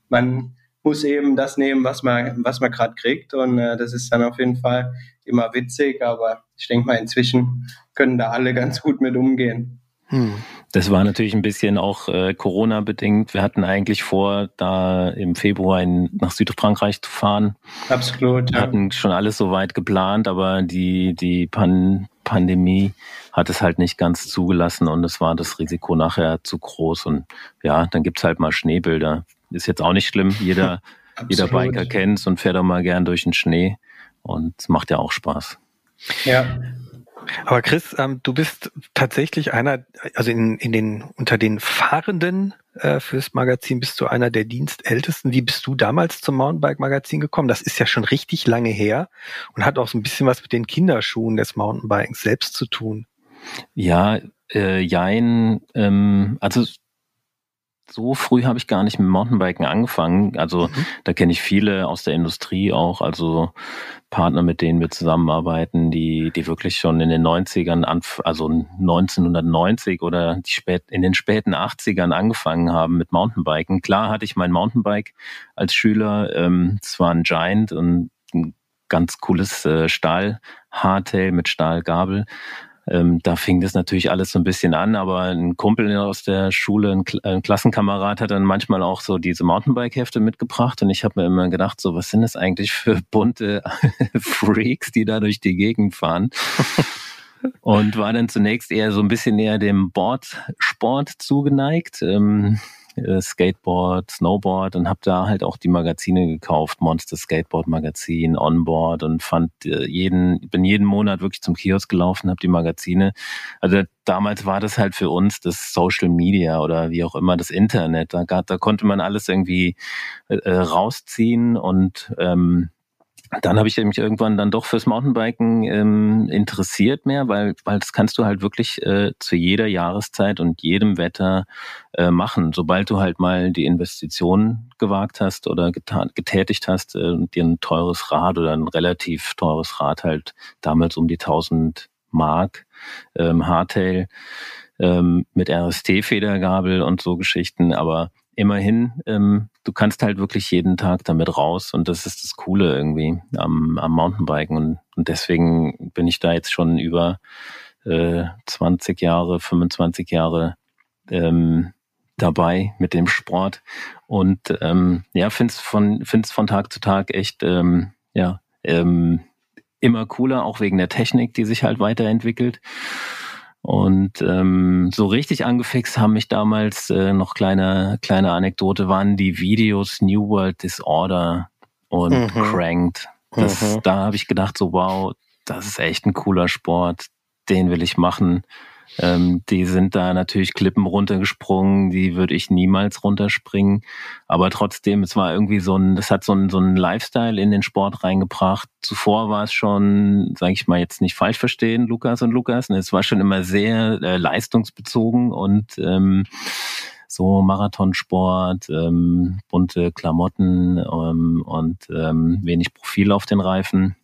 man muss eben das nehmen, was man, was man gerade kriegt. Und äh, das ist dann auf jeden Fall immer witzig, aber ich denke mal, inzwischen können da alle ganz gut mit umgehen. Hm. Das war natürlich ein bisschen auch äh, Corona-bedingt. Wir hatten eigentlich vor, da im Februar in, nach Südfrankreich zu fahren. Absolut. Wir ja. hatten schon alles soweit geplant, aber die, die Pan Pandemie hat es halt nicht ganz zugelassen und es war das Risiko nachher zu groß. Und ja, dann gibt's halt mal Schneebilder. Ist jetzt auch nicht schlimm. Jeder, jeder Biker kennt's und fährt auch mal gern durch den Schnee. Und es macht ja auch Spaß. Ja, aber Chris, ähm, du bist tatsächlich einer, also in, in den unter den Fahrenden äh, fürs Magazin bist du einer der Dienstältesten. Wie bist du damals zum Mountainbike-Magazin gekommen? Das ist ja schon richtig lange her und hat auch so ein bisschen was mit den Kinderschuhen des Mountainbikens selbst zu tun. Ja, äh, jein, ähm, also so früh habe ich gar nicht mit Mountainbiken angefangen. Also mhm. da kenne ich viele aus der Industrie auch, also Partner, mit denen wir zusammenarbeiten, die, die wirklich schon in den 90ern, also 1990 oder die spät, in den späten 80ern angefangen haben mit Mountainbiken. Klar hatte ich mein Mountainbike als Schüler, ähm, es war ein Giant und ein ganz cooles äh, Stahl-Hardtail mit Stahlgabel. Ähm, da fing das natürlich alles so ein bisschen an, aber ein Kumpel aus der Schule, ein, ein Klassenkamerad hat dann manchmal auch so diese Mountainbike-Hefte mitgebracht und ich habe mir immer gedacht, so was sind das eigentlich für bunte Freaks, die da durch die Gegend fahren? und war dann zunächst eher so ein bisschen näher dem Boardsport zugeneigt. Ähm, äh, Skateboard, Snowboard und habe da halt auch die Magazine gekauft, Monster Skateboard Magazin, Onboard und fand äh, jeden, bin jeden Monat wirklich zum Kiosk gelaufen, habe die Magazine. Also damals war das halt für uns das Social Media oder wie auch immer das Internet. Da, da konnte man alles irgendwie äh, rausziehen und ähm, dann habe ich mich irgendwann dann doch fürs Mountainbiken ähm, interessiert mehr, weil, weil das kannst du halt wirklich äh, zu jeder Jahreszeit und jedem Wetter äh, machen. Sobald du halt mal die Investition gewagt hast oder getan, getätigt hast äh, und dir ein teures Rad oder ein relativ teures Rad halt damals um die 1000 Mark ähm, Hardtail ähm, mit RST-Federgabel und so Geschichten, aber immerhin, ähm, du kannst halt wirklich jeden Tag damit raus und das ist das Coole irgendwie am, am Mountainbiken und, und deswegen bin ich da jetzt schon über äh, 20 Jahre, 25 Jahre ähm, dabei mit dem Sport und ähm, ja, find's von find's von Tag zu Tag echt ähm, ja ähm, immer cooler, auch wegen der Technik, die sich halt weiterentwickelt. Und ähm, so richtig angefixt haben mich damals äh, noch kleine kleine Anekdote waren die Videos New World Disorder und mhm. Cranked. Das, mhm. Da habe ich gedacht so wow, das ist echt ein cooler Sport, den will ich machen. Ähm, die sind da natürlich Klippen runtergesprungen, die würde ich niemals runterspringen. Aber trotzdem, es war irgendwie so ein, das hat so ein, so Lifestyle in den Sport reingebracht. Zuvor war es schon, sage ich mal jetzt nicht falsch verstehen, Lukas und Lukas, ne, es war schon immer sehr äh, leistungsbezogen und ähm, so Marathonsport, ähm, bunte Klamotten ähm, und ähm, wenig Profil auf den Reifen.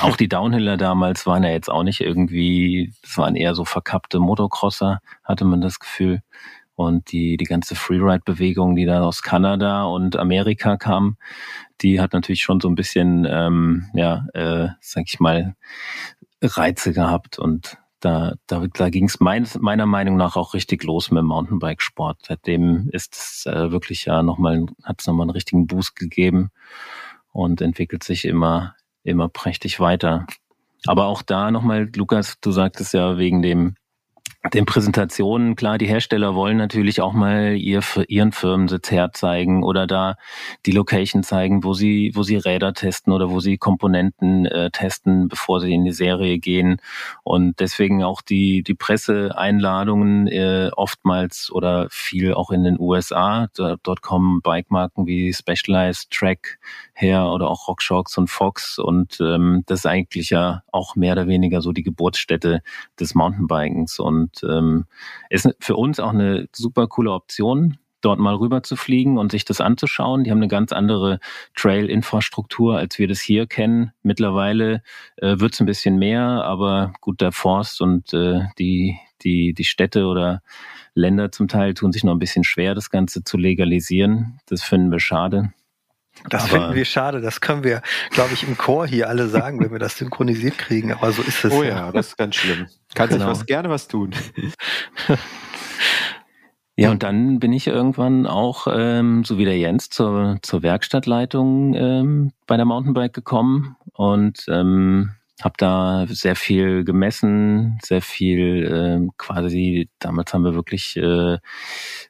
Auch die Downhiller damals waren ja jetzt auch nicht irgendwie, es waren eher so verkappte Motocrosser, hatte man das Gefühl. Und die, die ganze Freeride-Bewegung, die da aus Kanada und Amerika kam, die hat natürlich schon so ein bisschen, ähm, ja, äh, sag ich mal, Reize gehabt. Und da, da, da ging es mein, meiner Meinung nach auch richtig los mit dem Mountainbike-Sport. Seitdem ist es äh, wirklich ja nochmal, hat es nochmal einen richtigen Boost gegeben und entwickelt sich immer, immer prächtig weiter. Aber auch da nochmal, Lukas, du sagtest ja wegen dem den Präsentationen, klar, die Hersteller wollen natürlich auch mal ihr, ihren Firmensitz herzeigen oder da die Location zeigen, wo sie, wo sie Räder testen oder wo sie Komponenten äh, testen, bevor sie in die Serie gehen. Und deswegen auch die, die Presseeinladungen äh, oftmals oder viel auch in den USA. Da, dort kommen Bikemarken wie Specialized Track her oder auch RockShox und Fox. Und ähm, das ist eigentlich ja auch mehr oder weniger so die Geburtsstätte des Mountainbikens. Und ähm, ist für uns auch eine super coole Option, dort mal rüber zu fliegen und sich das anzuschauen. Die haben eine ganz andere Trail-Infrastruktur, als wir das hier kennen. Mittlerweile äh, wird es ein bisschen mehr, aber gut, der Forst und äh, die, die, die Städte oder Länder zum Teil tun sich noch ein bisschen schwer, das Ganze zu legalisieren. Das finden wir schade. Das aber finden wir schade. Das können wir, glaube ich, im Chor hier alle sagen, wenn wir das synchronisiert kriegen. Aber so ist es. Oh ja, ja. das ist ganz schlimm. Kann genau. sich was gerne was tun. Ja, und dann bin ich irgendwann auch, ähm, so wie der Jens, zur, zur Werkstattleitung ähm, bei der Mountainbike gekommen und ähm, habe da sehr viel gemessen, sehr viel äh, quasi, damals haben wir wirklich äh,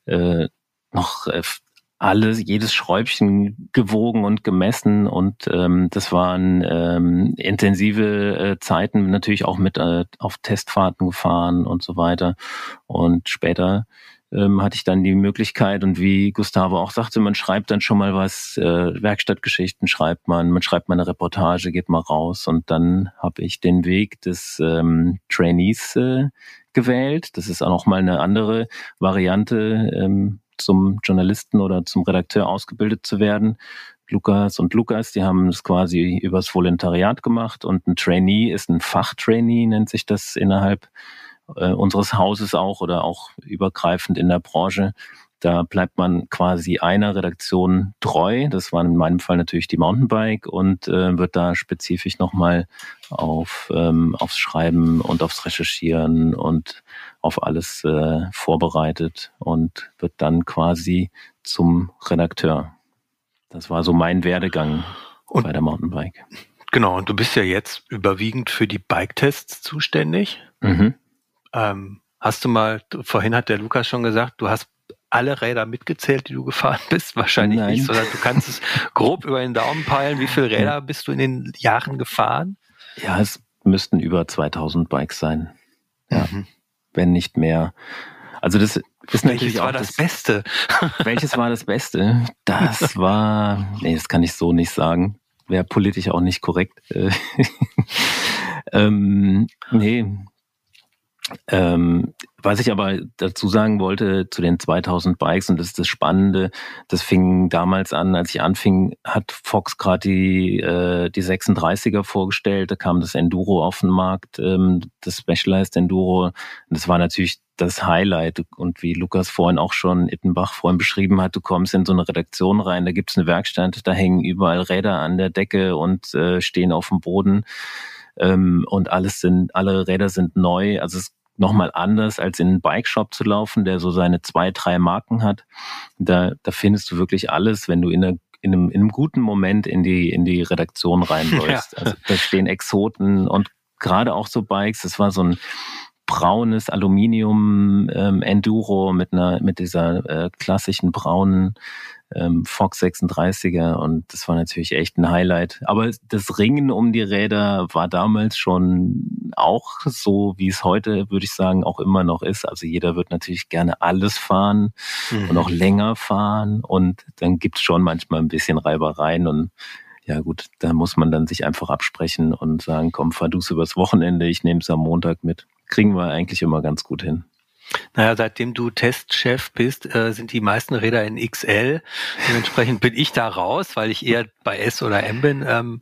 äh, noch äh, alles, jedes Schräubchen gewogen und gemessen und ähm, das waren ähm, intensive äh, Zeiten, natürlich auch mit äh, auf Testfahrten gefahren und so weiter. Und später ähm, hatte ich dann die Möglichkeit und wie Gustavo auch sagte, man schreibt dann schon mal was, äh, Werkstattgeschichten schreibt man, man schreibt mal eine Reportage, geht mal raus und dann habe ich den Weg des ähm, Trainees äh, gewählt. Das ist auch noch mal eine andere Variante. Ähm, zum Journalisten oder zum Redakteur ausgebildet zu werden. Lukas und Lukas, die haben es quasi übers Volontariat gemacht und ein Trainee ist ein Fachtrainee, nennt sich das innerhalb äh, unseres Hauses auch oder auch übergreifend in der Branche. Da bleibt man quasi einer Redaktion treu. Das war in meinem Fall natürlich die Mountainbike und äh, wird da spezifisch nochmal auf, ähm, aufs Schreiben und aufs Recherchieren und auf alles äh, vorbereitet und wird dann quasi zum Redakteur. Das war so mein Werdegang und, bei der Mountainbike. Genau, und du bist ja jetzt überwiegend für die Bike-Tests zuständig. Mhm. Ähm, hast du mal, vorhin hat der Lukas schon gesagt, du hast alle Räder mitgezählt, die du gefahren bist? Wahrscheinlich Nein. nicht, sondern du kannst es grob über den Daumen peilen. Wie viele Räder bist du in den Jahren gefahren? Ja, es müssten über 2000 Bikes sein. Ja, mhm. wenn nicht mehr. Also das ist welches natürlich war das, das Beste? welches war das Beste? Das war, nee, das kann ich so nicht sagen. Wäre politisch auch nicht korrekt. ähm, nee, ähm, was ich aber dazu sagen wollte zu den 2000 Bikes, und das ist das Spannende, das fing damals an, als ich anfing, hat Fox gerade die, äh, die 36er vorgestellt, da kam das Enduro auf den Markt, ähm, das Specialized Enduro, und das war natürlich das Highlight. Und wie Lukas vorhin auch schon Ittenbach vorhin beschrieben hat, du kommst in so eine Redaktion rein, da gibt's eine Werkstatt, da hängen überall Räder an der Decke und äh, stehen auf dem Boden. Ähm, und alles sind, alle Räder sind neu. Also es nochmal anders, als in einen Bike-Shop zu laufen, der so seine zwei, drei Marken hat. Da, da findest du wirklich alles, wenn du in, einer, in, einem, in einem guten Moment in die, in die Redaktion reinläufst. Ja. Also da stehen Exoten und gerade auch so Bikes. Das war so ein braunes Aluminium ähm, Enduro mit einer mit dieser äh, klassischen braunen ähm, Fox 36er und das war natürlich echt ein Highlight. Aber das Ringen um die Räder war damals schon auch so, wie es heute, würde ich sagen, auch immer noch ist. Also jeder wird natürlich gerne alles fahren mhm. und auch länger fahren und dann gibt es schon manchmal ein bisschen Reibereien und ja gut, da muss man dann sich einfach absprechen und sagen, komm, fahr du es übers Wochenende, ich nehme es am Montag mit. Kriegen wir eigentlich immer ganz gut hin. Naja, seitdem du Testchef bist, äh, sind die meisten Räder in XL. Dementsprechend bin ich da raus, weil ich eher bei S oder M bin. Ähm,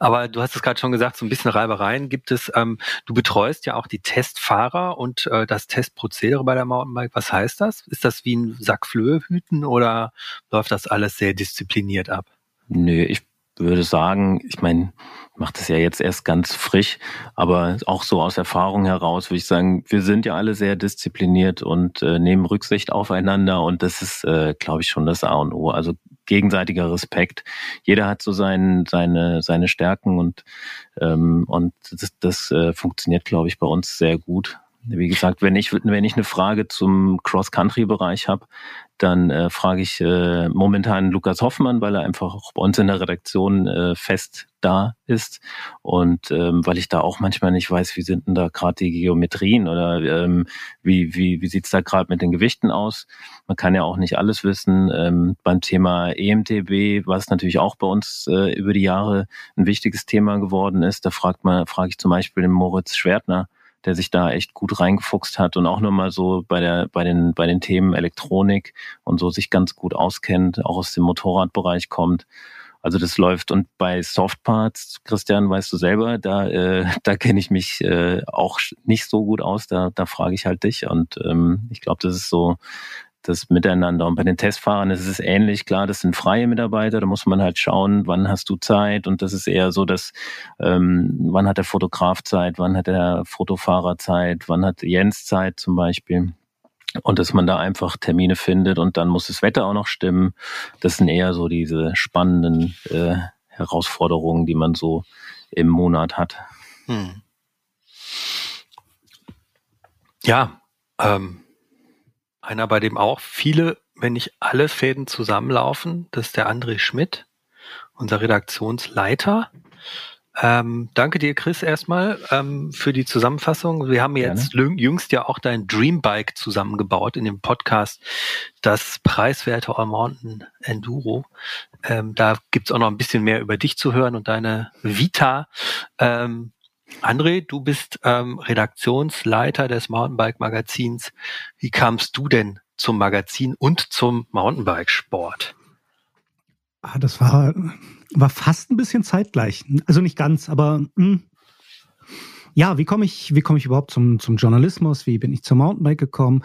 aber du hast es gerade schon gesagt, so ein bisschen Reibereien gibt es. Ähm, du betreust ja auch die Testfahrer und äh, das Testprozedere bei der Mountainbike. Was heißt das? Ist das wie ein Sack Flöhe hüten oder läuft das alles sehr diszipliniert ab? Nö, ich würde sagen, ich meine, macht das ja jetzt erst ganz frisch, aber auch so aus Erfahrung heraus würde ich sagen, wir sind ja alle sehr diszipliniert und äh, nehmen Rücksicht aufeinander und das ist, äh, glaube ich, schon das A und O. Also gegenseitiger Respekt. Jeder hat so sein, seine, seine Stärken und, ähm, und das, das äh, funktioniert, glaube ich, bei uns sehr gut. wie gesagt, wenn ich, wenn ich eine Frage zum Cross-Country-Bereich habe, dann äh, frage ich äh, momentan Lukas Hoffmann, weil er einfach auch bei uns in der Redaktion äh, fest da ist und ähm, weil ich da auch manchmal nicht weiß, wie sind denn da gerade die Geometrien oder ähm, wie, wie, wie sieht's da gerade mit den Gewichten aus. Man kann ja auch nicht alles wissen. Ähm, beim Thema EMTB, was natürlich auch bei uns äh, über die Jahre ein wichtiges Thema geworden ist, da fragt man, frage ich zum Beispiel den Moritz Schwertner, der sich da echt gut reingefuchst hat und auch nochmal so bei der, bei den, bei den Themen Elektronik und so sich ganz gut auskennt, auch aus dem Motorradbereich kommt. Also das läuft und bei Softparts, Christian, weißt du selber, da, äh, da kenne ich mich äh, auch nicht so gut aus. Da, da frage ich halt dich und ähm, ich glaube, das ist so das Miteinander. Und bei den Testfahrern ist es ähnlich. Klar, das sind freie Mitarbeiter, da muss man halt schauen, wann hast du Zeit. Und das ist eher so, dass ähm, wann hat der Fotograf Zeit, wann hat der Fotofahrer Zeit, wann hat Jens Zeit zum Beispiel. Und dass man da einfach Termine findet und dann muss das Wetter auch noch stimmen. Das sind eher so diese spannenden äh, Herausforderungen, die man so im Monat hat. Hm. Ja, ähm, einer, bei dem auch viele, wenn nicht alle Fäden zusammenlaufen, das ist der André Schmidt, unser Redaktionsleiter. Ähm, danke dir, Chris, erstmal ähm, für die Zusammenfassung. Wir haben jetzt Gerne. jüngst ja auch dein Dreambike zusammengebaut in dem Podcast, das preiswerte All Mountain Enduro. Ähm, da gibt's auch noch ein bisschen mehr über dich zu hören und deine Vita. Ähm, André, du bist ähm, Redaktionsleiter des Mountainbike-Magazins. Wie kamst du denn zum Magazin und zum Mountainbike-Sport? Ah, das war, war fast ein bisschen zeitgleich. Also nicht ganz, aber mh. Hm. ja, wie komme ich, wie ich überhaupt zum, zum Journalismus? Wie bin ich zum Mountainbike gekommen?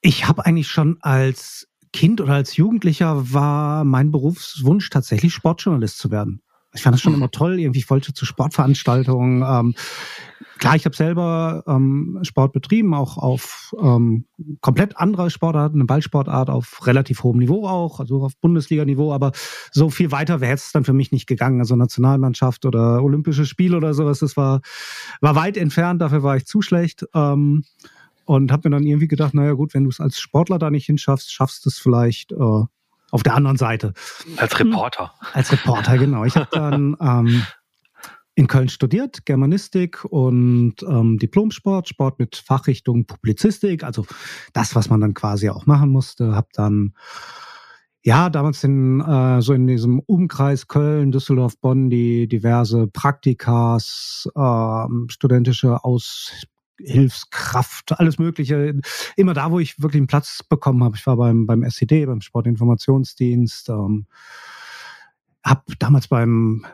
Ich habe eigentlich schon als Kind oder als Jugendlicher war mein Berufswunsch tatsächlich Sportjournalist zu werden. Ich fand das schon immer toll. Irgendwie ich wollte zu Sportveranstaltungen. Ähm, klar, ich habe selber ähm, Sport betrieben, auch auf ähm, komplett andere Sportarten, eine Ballsportart auf relativ hohem Niveau auch, also auf Bundesliga-Niveau, aber so viel weiter wäre es dann für mich nicht gegangen. Also Nationalmannschaft oder Olympische Spiele oder sowas, das war, war weit entfernt, dafür war ich zu schlecht. Ähm, und habe mir dann irgendwie gedacht, naja gut, wenn du es als Sportler da nicht hinschaffst, schaffst du es vielleicht äh, auf der anderen Seite. Als Reporter. Als Reporter, genau. Ich habe dann ähm, in Köln studiert, Germanistik und ähm, Diplomsport, Sport mit Fachrichtung Publizistik, also das, was man dann quasi auch machen musste. Habe dann ja, damals in, äh, so in diesem Umkreis Köln, Düsseldorf, Bonn, die diverse Praktikas, äh, studentische Aus Hilfskraft, alles Mögliche. Immer da, wo ich wirklich einen Platz bekommen habe. Ich war beim, beim SCD, beim Sportinformationsdienst, ähm, habe damals beim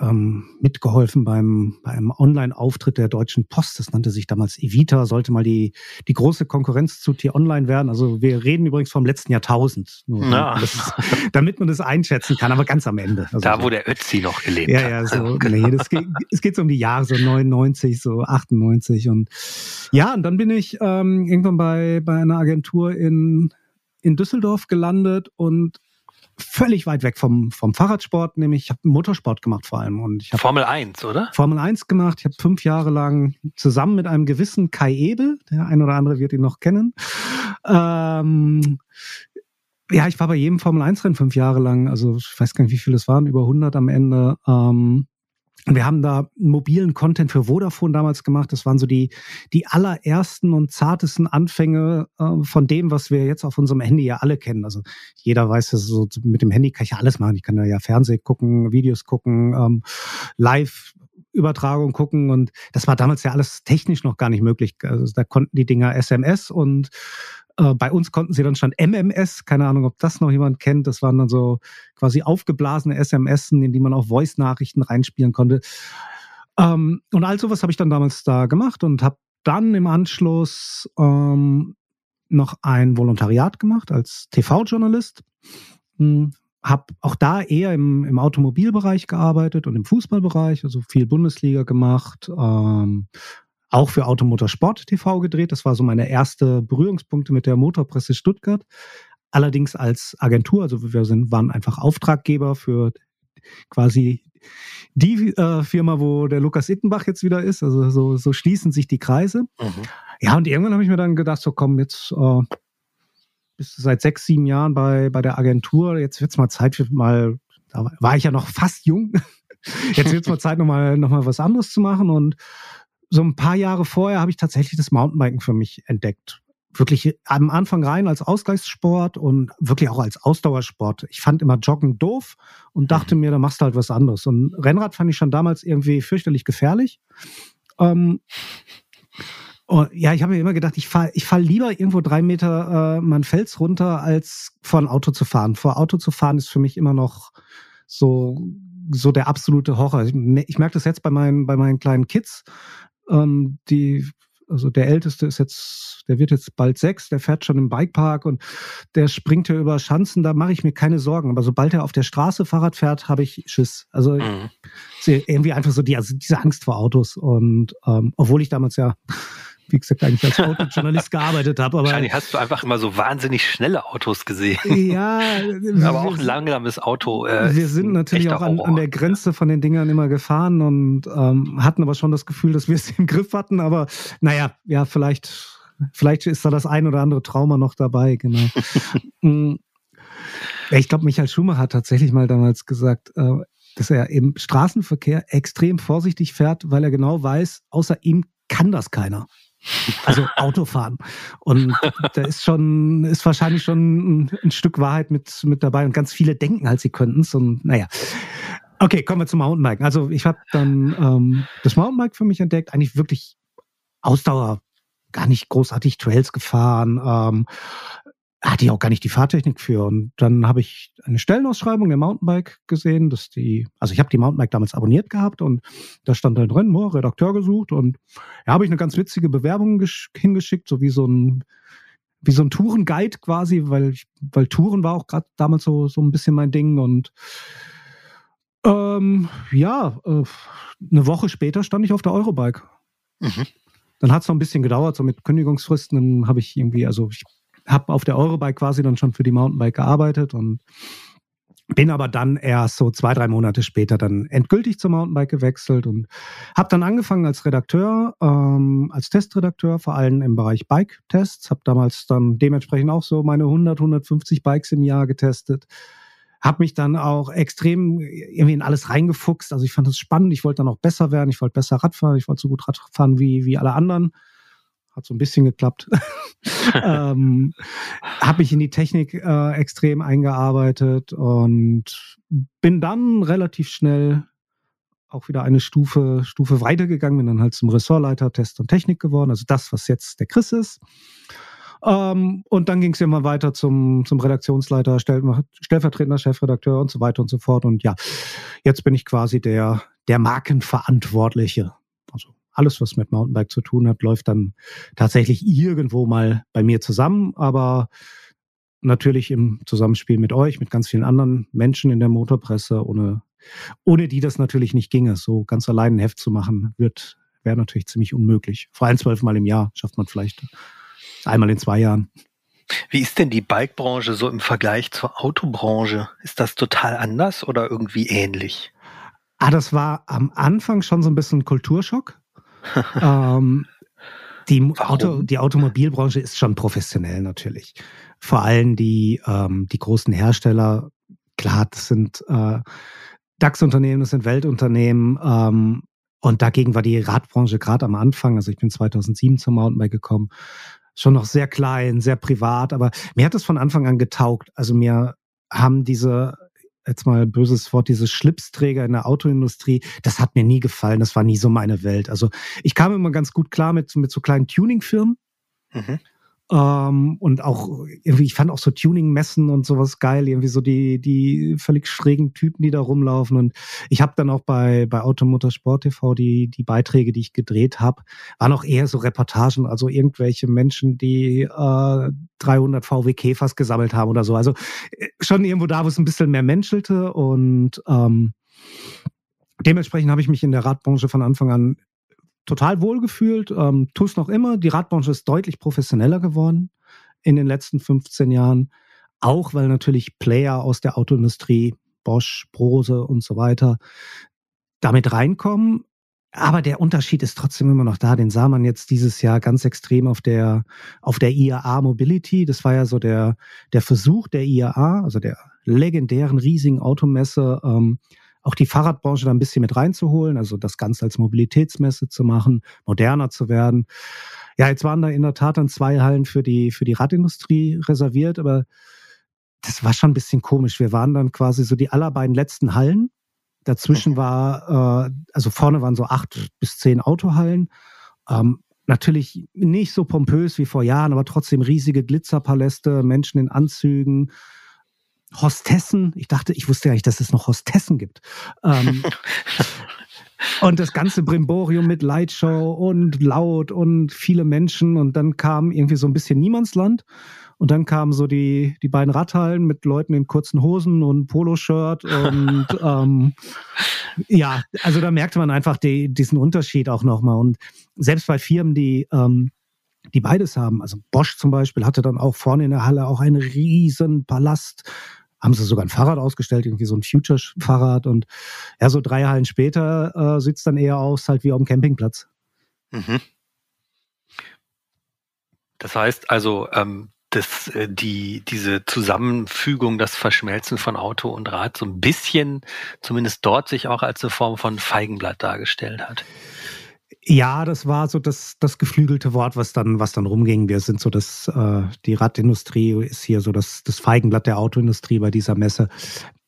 ähm, mitgeholfen beim, beim Online-Auftritt der Deutschen Post. Das nannte sich damals Evita, sollte mal die, die große Konkurrenz zu T-Online werden. Also wir reden übrigens vom letzten Jahrtausend, nur, ja. das, damit man das einschätzen kann, aber ganz am Ende. Also da, wo der Ötzi noch gelebt ja, hat. Ja, so, genau. nee, das geht, es geht so um die Jahre, so 99, so 98 und ja, und dann bin ich ähm, irgendwann bei, bei einer Agentur in, in Düsseldorf gelandet und völlig weit weg vom, vom Fahrradsport, nämlich ich habe Motorsport gemacht vor allem. Und ich hab Formel 1, oder? Formel 1 gemacht. Ich habe fünf Jahre lang zusammen mit einem gewissen Kai Ebel, der ein oder andere wird ihn noch kennen, ähm, ja, ich war bei jedem Formel 1 Rennen fünf Jahre lang, also ich weiß gar nicht, wie viele es waren, über 100 am Ende. Ähm, wir haben da mobilen Content für Vodafone damals gemacht. Das waren so die, die allerersten und zartesten Anfänge äh, von dem, was wir jetzt auf unserem Handy ja alle kennen. Also jeder weiß, dass so mit dem Handy kann ich ja alles machen. Ich kann da ja Fernsehen gucken, Videos gucken, ähm, live Übertragung gucken und das war damals ja alles technisch noch gar nicht möglich. Also da konnten die Dinger SMS und äh, bei uns konnten sie dann schon MMS, keine Ahnung, ob das noch jemand kennt. Das waren dann so quasi aufgeblasene SMS, in die man auch Voice-Nachrichten reinspielen konnte. Ähm, und all sowas habe ich dann damals da gemacht und habe dann im Anschluss ähm, noch ein Volontariat gemacht als TV-Journalist. Hm, habe auch da eher im, im Automobilbereich gearbeitet und im Fußballbereich, also viel Bundesliga gemacht, ähm, auch für Automotorsport TV gedreht. Das war so meine erste Berührungspunkte mit der Motorpresse Stuttgart. Allerdings als Agentur, also wir sind, waren einfach Auftraggeber für quasi die äh, Firma, wo der Lukas Ittenbach jetzt wieder ist. Also so, so schließen sich die Kreise. Mhm. Ja, und irgendwann habe ich mir dann gedacht, so komm, jetzt äh, bist du seit sechs, sieben Jahren bei, bei der Agentur. Jetzt wird's mal Zeit für mal, da war ich ja noch fast jung. Jetzt wird's mal Zeit, nochmal noch mal was anderes zu machen. Und so ein paar Jahre vorher habe ich tatsächlich das Mountainbiken für mich entdeckt wirklich am Anfang rein als Ausgleichssport und wirklich auch als Ausdauersport. Ich fand immer Joggen doof und dachte mhm. mir, da machst du halt was anderes. Und Rennrad fand ich schon damals irgendwie fürchterlich gefährlich. Ähm, und ja, ich habe mir immer gedacht, ich fahre ich fahr lieber irgendwo drei Meter äh, mein Fels runter, als vor ein Auto zu fahren. Vor Auto zu fahren ist für mich immer noch so so der absolute Horror. Ich, ich merke das jetzt bei meinen bei meinen kleinen Kids, ähm, die also der Älteste ist jetzt, der wird jetzt bald sechs, der fährt schon im Bikepark und der springt hier über Schanzen, da mache ich mir keine Sorgen. Aber sobald er auf der Straße Fahrrad fährt, habe ich Schiss. Also mhm. irgendwie einfach so die, also diese Angst vor Autos. Und ähm, obwohl ich damals ja wie gesagt, eigentlich als Autojournalist gearbeitet habe. Aber Wahrscheinlich hast du einfach immer so wahnsinnig schnelle Autos gesehen. Ja. aber auch ein langsames Auto. Äh, wir sind natürlich auch an, an, der Grenze von den Dingern immer gefahren und ähm, hatten aber schon das Gefühl, dass wir es im Griff hatten. Aber naja, ja, vielleicht, vielleicht ist da das ein oder andere Trauma noch dabei, genau. Mm. ich glaube, Michael Schumacher hat tatsächlich mal damals gesagt, äh, dass er im Straßenverkehr extrem vorsichtig fährt, weil er genau weiß, außer ihm kann das keiner. Also Autofahren. Und da ist schon, ist wahrscheinlich schon ein, ein, Stück Wahrheit mit, mit dabei. Und ganz viele denken halt, sie könnten es. Und naja. Okay, kommen wir zum Mountainbiken. Also ich habe dann ähm, das Mountainbike für mich entdeckt, eigentlich wirklich Ausdauer, gar nicht großartig Trails gefahren. Ähm, hatte ich auch gar nicht die Fahrtechnik für. Und dann habe ich eine Stellenausschreibung der Mountainbike gesehen, dass die, also ich habe die Mountainbike damals abonniert gehabt und da stand dann drin, oh, Redakteur gesucht und ja, habe ich eine ganz witzige Bewerbung hingeschickt, so wie so ein wie so ein Tourenguide quasi, weil ich, weil Touren war auch gerade damals so so ein bisschen mein Ding und ähm, ja, äh, eine Woche später stand ich auf der Eurobike. Mhm. Dann hat es noch ein bisschen gedauert, so mit Kündigungsfristen. Dann habe ich irgendwie, also ich habe auf der Eurobike quasi dann schon für die Mountainbike gearbeitet und bin aber dann erst so zwei, drei Monate später dann endgültig zum Mountainbike gewechselt und habe dann angefangen als Redakteur, ähm, als Testredakteur, vor allem im Bereich Bike-Tests. Habe damals dann dementsprechend auch so meine 100, 150 Bikes im Jahr getestet. Habe mich dann auch extrem irgendwie in alles reingefuchst. Also ich fand das spannend. Ich wollte dann auch besser werden. Ich wollte besser Radfahren. Ich wollte so gut Radfahren wie, wie alle anderen hat so ein bisschen geklappt. ähm, habe mich in die Technik äh, extrem eingearbeitet und bin dann relativ schnell auch wieder eine Stufe, Stufe weitergegangen, bin dann halt zum Ressortleiter Test und Technik geworden, also das, was jetzt der Chris ist. Ähm, und dann ging es immer weiter zum, zum Redaktionsleiter, stellvertretender Chefredakteur und so weiter und so fort. Und ja, jetzt bin ich quasi der, der Markenverantwortliche. Also alles, was mit Mountainbike zu tun hat, läuft dann tatsächlich irgendwo mal bei mir zusammen, aber natürlich im Zusammenspiel mit euch, mit ganz vielen anderen Menschen in der Motorpresse, ohne, ohne die das natürlich nicht ginge. So ganz allein ein Heft zu machen, wird, wäre natürlich ziemlich unmöglich. Vor allem zwölfmal im Jahr schafft man vielleicht einmal in zwei Jahren. Wie ist denn die Bikebranche so im Vergleich zur Autobranche? Ist das total anders oder irgendwie ähnlich? Ah, das war am Anfang schon so ein bisschen Kulturschock ähm, die, Auto, die Automobilbranche ist schon professionell natürlich. Vor allem die, ähm, die großen Hersteller, klar, das sind äh, DAX-Unternehmen, das sind Weltunternehmen. Ähm, und dagegen war die Radbranche gerade am Anfang, also ich bin 2007 zum Mountainbike gekommen, schon noch sehr klein, sehr privat, aber mir hat es von Anfang an getaugt. Also mir haben diese jetzt mal böses Wort, diese Schlipsträger in der Autoindustrie, das hat mir nie gefallen. Das war nie so meine Welt. Also ich kam immer ganz gut klar mit, mit so kleinen Tuning-Firmen. Mhm. Ähm, und auch irgendwie, ich fand auch so Tuning-Messen und sowas geil, irgendwie so die, die völlig schrägen Typen, die da rumlaufen. Und ich habe dann auch bei, bei Automotor Sport TV die, die Beiträge, die ich gedreht habe, waren auch eher so Reportagen, also irgendwelche Menschen, die äh, 300 VW Käfers gesammelt haben oder so. Also äh, schon irgendwo da, wo es ein bisschen mehr menschelte und ähm, dementsprechend habe ich mich in der Radbranche von Anfang an total wohlgefühlt, ähm, tue es noch immer. Die Radbranche ist deutlich professioneller geworden in den letzten 15 Jahren. Auch weil natürlich Player aus der Autoindustrie, Bosch, Brose und so weiter, damit reinkommen. Aber der Unterschied ist trotzdem immer noch da. Den sah man jetzt dieses Jahr ganz extrem auf der, auf der IAA Mobility. Das war ja so der, der Versuch der IAA, also der legendären riesigen Automesse, ähm, auch die Fahrradbranche da ein bisschen mit reinzuholen, also das Ganze als Mobilitätsmesse zu machen, moderner zu werden. Ja, jetzt waren da in der Tat dann zwei Hallen für die, für die Radindustrie reserviert, aber das war schon ein bisschen komisch. Wir waren dann quasi so die allerbeiden letzten Hallen. Dazwischen war, äh, also vorne waren so acht bis zehn Autohallen. Ähm, natürlich nicht so pompös wie vor Jahren, aber trotzdem riesige Glitzerpaläste, Menschen in Anzügen, Hostessen. Ich dachte, ich wusste ja nicht, dass es noch Hostessen gibt. Ähm, und das ganze Brimborium mit Lightshow und laut und viele Menschen. Und dann kam irgendwie so ein bisschen Niemandsland. Und dann kamen so die, die beiden Radhallen mit Leuten in kurzen Hosen und Poloshirt. Und ähm, ja, also da merkte man einfach die, diesen Unterschied auch nochmal. Und selbst bei Firmen, die ähm, die beides haben. Also Bosch zum Beispiel hatte dann auch vorne in der Halle auch einen riesen Palast. Haben sie sogar ein Fahrrad ausgestellt, irgendwie so ein Future-Fahrrad. Und ja, so drei Hallen später äh, sieht es dann eher aus, halt wie auf dem Campingplatz. Mhm. Das heißt also, ähm, dass äh, die, diese Zusammenfügung, das Verschmelzen von Auto und Rad so ein bisschen, zumindest dort, sich auch als eine Form von Feigenblatt dargestellt hat. Ja, das war so das, das geflügelte Wort, was dann, was dann rumging. Wir sind so das, äh, die Radindustrie ist hier so das, das Feigenblatt der Autoindustrie bei dieser Messe.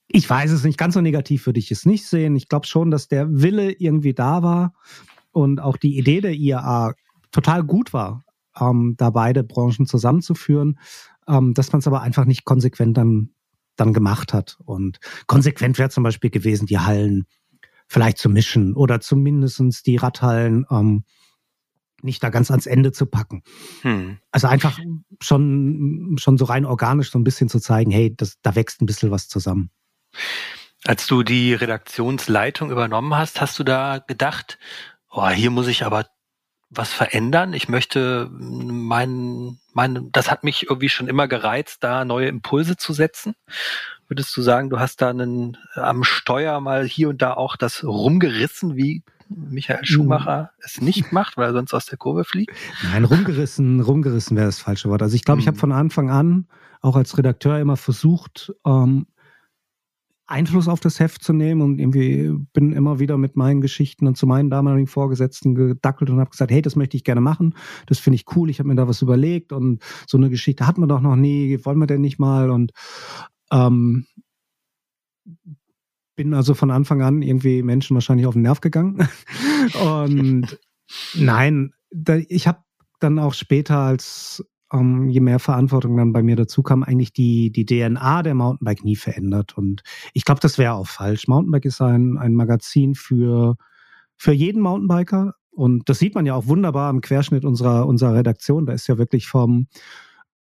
Ich weiß es nicht, ganz so negativ würde ich es nicht sehen. Ich glaube schon, dass der Wille irgendwie da war und auch die Idee der IAA total gut war, ähm, da beide Branchen zusammenzuführen, ähm, dass man es aber einfach nicht konsequent dann, dann gemacht hat. Und konsequent wäre zum Beispiel gewesen, die Hallen vielleicht zu mischen oder zumindestens die Radhallen ähm, nicht da ganz ans Ende zu packen. Hm. Also einfach schon, schon so rein organisch so ein bisschen zu zeigen, hey, das, da wächst ein bisschen was zusammen. Als du die Redaktionsleitung übernommen hast, hast du da gedacht, oh, hier muss ich aber was verändern. Ich möchte mein, mein, das hat mich irgendwie schon immer gereizt, da neue Impulse zu setzen. Würdest du sagen, du hast da einen, am Steuer mal hier und da auch das rumgerissen, wie Michael Schumacher mhm. es nicht macht, weil er sonst aus der Kurve fliegt? Nein, rumgerissen, rumgerissen wäre das falsche Wort. Also ich glaube, mhm. ich habe von Anfang an auch als Redakteur immer versucht, ähm, Einfluss auf das Heft zu nehmen und irgendwie bin immer wieder mit meinen Geschichten und zu meinen damaligen Vorgesetzten gedackelt und habe gesagt, hey, das möchte ich gerne machen, das finde ich cool, ich habe mir da was überlegt und so eine Geschichte hat man doch noch nie, wollen wir denn nicht mal und ähm, bin also von Anfang an irgendwie Menschen wahrscheinlich auf den Nerv gegangen. Und nein, da, ich habe dann auch später, als ähm, je mehr Verantwortung dann bei mir dazu kam, eigentlich die, die DNA der Mountainbike nie verändert. Und ich glaube, das wäre auch falsch. Mountainbike ist ein, ein Magazin für, für jeden Mountainbiker. Und das sieht man ja auch wunderbar im Querschnitt unserer, unserer Redaktion. Da ist ja wirklich vom,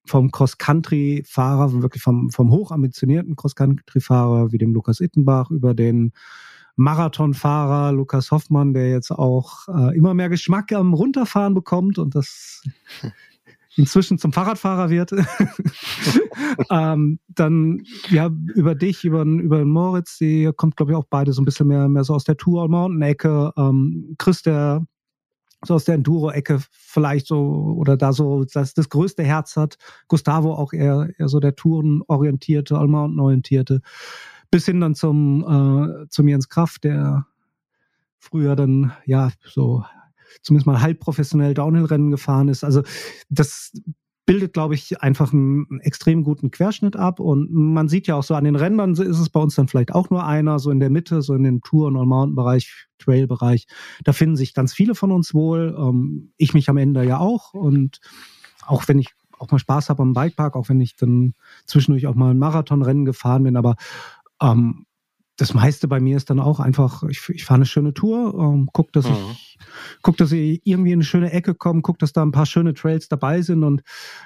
vom Cross-Country-Fahrer, wirklich vom, vom hochambitionierten Cross-Country-Fahrer wie dem Lukas Ittenbach über den Marathonfahrer Lukas Hoffmann, der jetzt auch äh, immer mehr Geschmack am Runterfahren bekommt und das inzwischen zum Fahrradfahrer wird. ähm, dann ja über dich, über, über Moritz, die kommt glaube ich auch beide so ein bisschen mehr, mehr so aus der Tour Mountain Ecke. Ähm, Chris, der so aus der Enduro-Ecke vielleicht so oder da so das, das größte Herz hat. Gustavo auch eher, eher so der Tourenorientierte, Allmountain-orientierte. Bis hin dann zum, äh, zum Jens Kraft, der früher dann ja so zumindest mal halb professionell Downhill-Rennen gefahren ist. Also das bildet, glaube ich, einfach einen extrem guten Querschnitt ab. Und man sieht ja auch so an den Rändern ist es bei uns dann vielleicht auch nur einer, so in der Mitte, so in den Tour- und Mountain-Bereich, Trail-Bereich. Da finden sich ganz viele von uns wohl. Ähm, ich mich am Ende ja auch. Und auch wenn ich auch mal Spaß habe am Bikepark, auch wenn ich dann zwischendurch auch mal ein Marathonrennen gefahren bin, aber ähm, das meiste bei mir ist dann auch einfach, ich, ich fahre eine schöne Tour, ähm, guck, dass mhm. ich guck, dass ich irgendwie in eine schöne Ecke komme, guck, dass da ein paar schöne Trails dabei sind und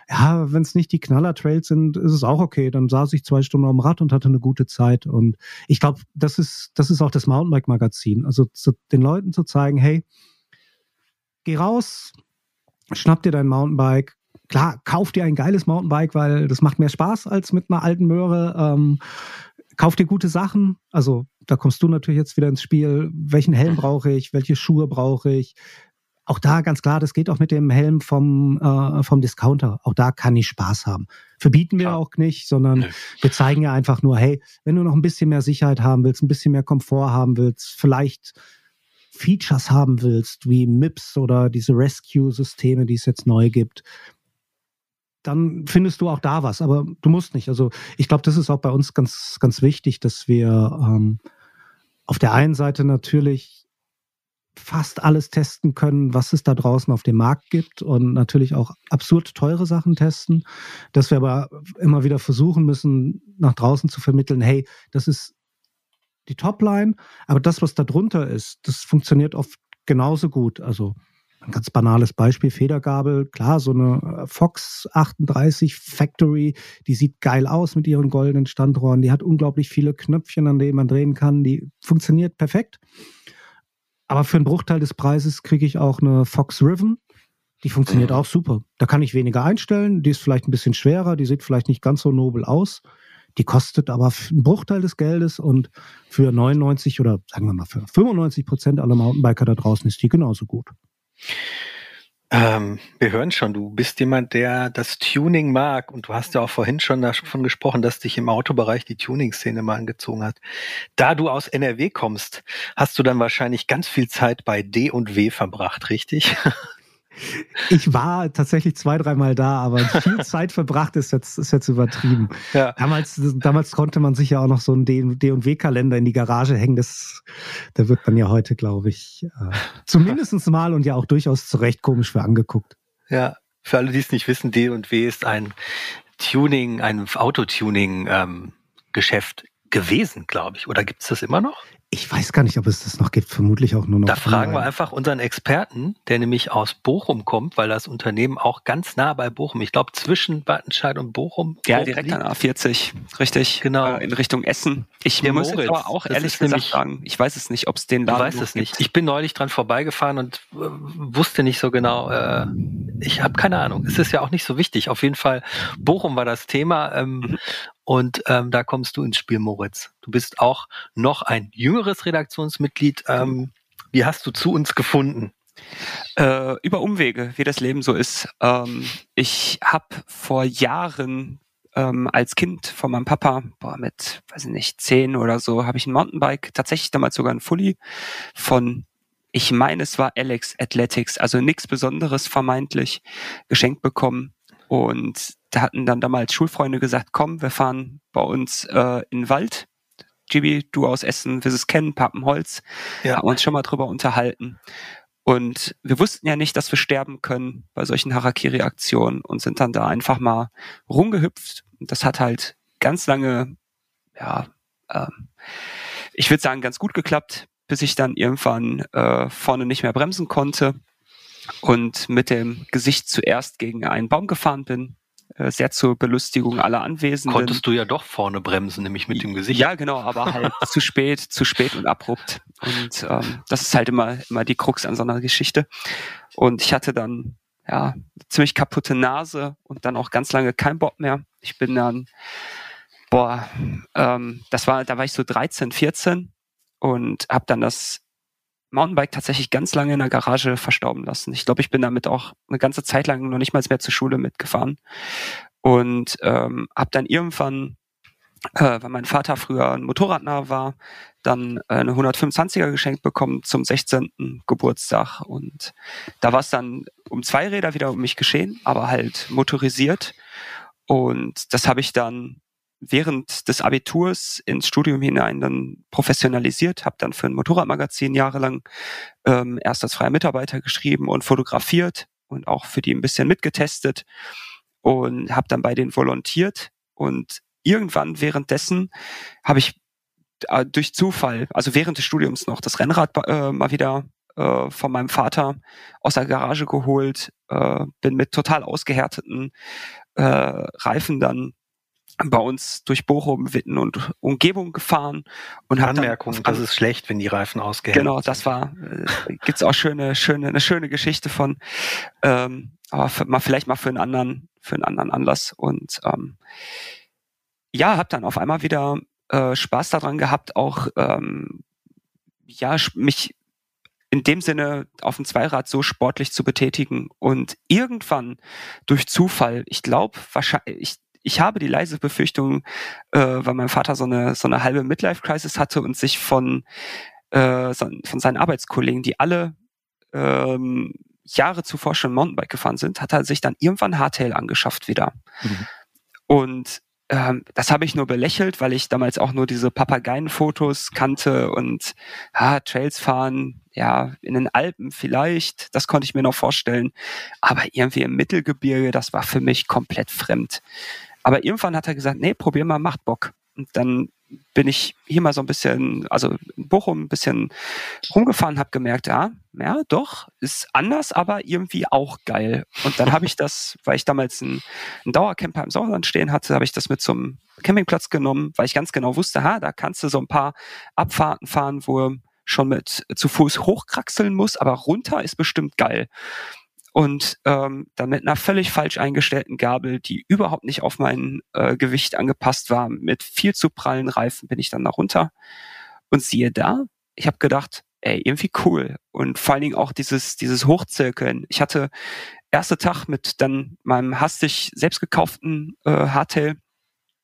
ja, wenn es nicht die Knaller-Trails sind, ist es auch okay. Dann saß ich zwei Stunden am Rad und hatte eine gute Zeit und ich glaube, das ist das ist auch das Mountainbike-Magazin, also zu, den Leuten zu zeigen, hey, geh raus, schnapp dir dein Mountainbike, klar, kauf dir ein geiles Mountainbike, weil das macht mehr Spaß als mit einer alten Möhre. Ähm, kauf dir gute Sachen. Also da kommst du natürlich jetzt wieder ins Spiel. Welchen Helm brauche ich? Welche Schuhe brauche ich? Auch da ganz klar, das geht auch mit dem Helm vom, äh, vom Discounter. Auch da kann ich Spaß haben. Verbieten wir Klar. auch nicht, sondern nee. wir zeigen ja einfach nur, hey, wenn du noch ein bisschen mehr Sicherheit haben willst, ein bisschen mehr Komfort haben willst, vielleicht Features haben willst, wie MIPS oder diese Rescue-Systeme, die es jetzt neu gibt, dann findest du auch da was, aber du musst nicht. Also ich glaube, das ist auch bei uns ganz, ganz wichtig, dass wir ähm, auf der einen Seite natürlich fast alles testen können, was es da draußen auf dem Markt gibt und natürlich auch absurd teure Sachen testen, dass wir aber immer wieder versuchen müssen, nach draußen zu vermitteln, hey, das ist die Topline, aber das, was da drunter ist, das funktioniert oft genauso gut. Also ein ganz banales Beispiel, Federgabel, klar, so eine äh, Fox 38 Factory, die sieht geil aus mit ihren goldenen Standrohren, die hat unglaublich viele Knöpfchen, an denen man drehen kann, die funktioniert perfekt. Aber für einen Bruchteil des Preises kriege ich auch eine Fox Riven, die funktioniert mhm. auch super. Da kann ich weniger einstellen, die ist vielleicht ein bisschen schwerer, die sieht vielleicht nicht ganz so nobel aus. Die kostet aber einen Bruchteil des Geldes und für 99 oder sagen wir mal für 95 Prozent aller Mountainbiker da draußen ist die genauso gut. Ähm, wir hören schon, du bist jemand, der das Tuning mag und du hast ja auch vorhin schon davon gesprochen, dass dich im Autobereich die Tuning-Szene mal angezogen hat. Da du aus NRW kommst, hast du dann wahrscheinlich ganz viel Zeit bei D und W verbracht, richtig? Ich war tatsächlich zwei, dreimal da, aber viel Zeit verbracht ist jetzt, ist jetzt übertrieben. Ja. Damals, damals konnte man sich ja auch noch so einen D&W-Kalender in die Garage hängen. Das, da wird man ja heute, glaube ich, äh, zumindest mal und ja auch durchaus zu Recht komisch für angeguckt. Ja, für alle, die es nicht wissen, D&W ist ein Tuning, ein Autotuning-Geschäft ähm, gewesen, glaube ich. Oder gibt es das immer noch? Ich weiß gar nicht, ob es das noch gibt, vermutlich auch nur noch. Da fragen wir einfach unseren Experten, der nämlich aus Bochum kommt, weil das Unternehmen auch ganz nah bei Bochum, ich glaube zwischen Wattenscheid und Bochum. Ja, direkt liegt. an A40, richtig. Genau. Äh, in Richtung Essen. Ich der muss Moritz, aber auch ehrlich gesagt nämlich, sagen, ich weiß es nicht, ob es den Laden Du weißt es nicht. Ich bin neulich dran vorbeigefahren und äh, wusste nicht so genau, äh, ich habe keine Ahnung. Es ist ja auch nicht so wichtig. Auf jeden Fall, Bochum war das Thema. Ähm, mhm. Und ähm, da kommst du ins Spiel, Moritz. Du bist auch noch ein jüngeres Redaktionsmitglied. Ähm, wie hast du zu uns gefunden? Äh, über Umwege, wie das Leben so ist. Ähm, ich habe vor Jahren ähm, als Kind von meinem Papa, boah, mit, weiß ich nicht, zehn oder so, habe ich ein Mountainbike, tatsächlich damals sogar ein Fully von, ich meine, es war Alex Athletics, also nichts Besonderes vermeintlich, geschenkt bekommen. Und da hatten dann damals Schulfreunde gesagt, komm, wir fahren bei uns äh, in den Wald. Gibi, du aus Essen wirst es kennen, Pappenholz. Ja. Haben uns schon mal drüber unterhalten. Und wir wussten ja nicht, dass wir sterben können bei solchen Harakiri-Aktionen und sind dann da einfach mal rumgehüpft. Das hat halt ganz lange, ja, äh, ich würde sagen, ganz gut geklappt, bis ich dann irgendwann äh, vorne nicht mehr bremsen konnte und mit dem Gesicht zuerst gegen einen Baum gefahren bin. Äh, sehr zur Belustigung aller Anwesenden. Konntest du ja doch vorne bremsen, nämlich mit dem Gesicht. Ja, genau, aber halt zu spät, zu spät und abrupt. Und ähm, das ist halt immer, immer die Krux an so einer Geschichte. Und ich hatte dann ja ziemlich kaputte Nase und dann auch ganz lange kein Bock mehr. Ich bin dann, boah, ähm, das war, da war ich so 13, 14 und habe dann das Mountainbike tatsächlich ganz lange in der Garage verstauben lassen. Ich glaube, ich bin damit auch eine ganze Zeit lang noch nicht mal mehr zur Schule mitgefahren und ähm, habe dann irgendwann, äh, weil mein Vater früher ein Motorradnah war, dann äh, eine 125er geschenkt bekommen zum 16. Geburtstag und da war es dann um zwei Räder wieder um mich geschehen, aber halt motorisiert und das habe ich dann während des Abiturs ins Studium hinein dann professionalisiert, habe dann für ein Motorradmagazin jahrelang ähm, erst als freier Mitarbeiter geschrieben und fotografiert und auch für die ein bisschen mitgetestet und habe dann bei denen volontiert. Und irgendwann währenddessen habe ich äh, durch Zufall, also während des Studiums noch, das Rennrad äh, mal wieder äh, von meinem Vater aus der Garage geholt, äh, bin mit total ausgehärteten äh, Reifen dann bei uns durch Bochum, Witten und Umgebung gefahren und habe Anmerkung, dann, das ist schlecht, wenn die Reifen ausgehängt Genau, das war äh, gibt's auch schöne schöne eine schöne Geschichte von ähm, aber für, mal vielleicht mal für einen anderen für einen anderen Anlass und ähm, ja, habe dann auf einmal wieder äh, Spaß daran gehabt, auch ähm, ja mich in dem Sinne auf dem Zweirad so sportlich zu betätigen und irgendwann durch Zufall, ich glaube wahrscheinlich, ich, habe die leise Befürchtung, äh, weil mein Vater so eine so eine halbe Midlife-Crisis hatte und sich von äh, von seinen Arbeitskollegen, die alle ähm, Jahre zuvor schon Mountainbike gefahren sind, hat er sich dann irgendwann Hardtail angeschafft wieder. Mhm. Und ähm, das habe ich nur belächelt, weil ich damals auch nur diese Papageienfotos kannte und ha, Trails fahren, ja, in den Alpen vielleicht, das konnte ich mir noch vorstellen. Aber irgendwie im Mittelgebirge, das war für mich komplett fremd. Aber irgendwann hat er gesagt, nee, probier mal, macht Bock. Und dann bin ich hier mal so ein bisschen, also in Bochum ein bisschen rumgefahren, habe gemerkt, ja, ja, doch, ist anders, aber irgendwie auch geil. Und dann habe ich das, weil ich damals einen, Dauercamper im Sauerland stehen hatte, habe ich das mit zum Campingplatz genommen, weil ich ganz genau wusste, ha, da kannst du so ein paar Abfahrten fahren, wo schon mit zu Fuß hochkraxeln muss, aber runter ist bestimmt geil und ähm, dann mit einer völlig falsch eingestellten Gabel, die überhaupt nicht auf mein äh, Gewicht angepasst war, mit viel zu prallen Reifen bin ich dann da runter. Und siehe da, ich habe gedacht, ey, irgendwie cool. Und vor allen Dingen auch dieses, dieses Hochzirkeln. Ich hatte erste Tag mit dann meinem hastig selbst gekauften äh, Hardtail,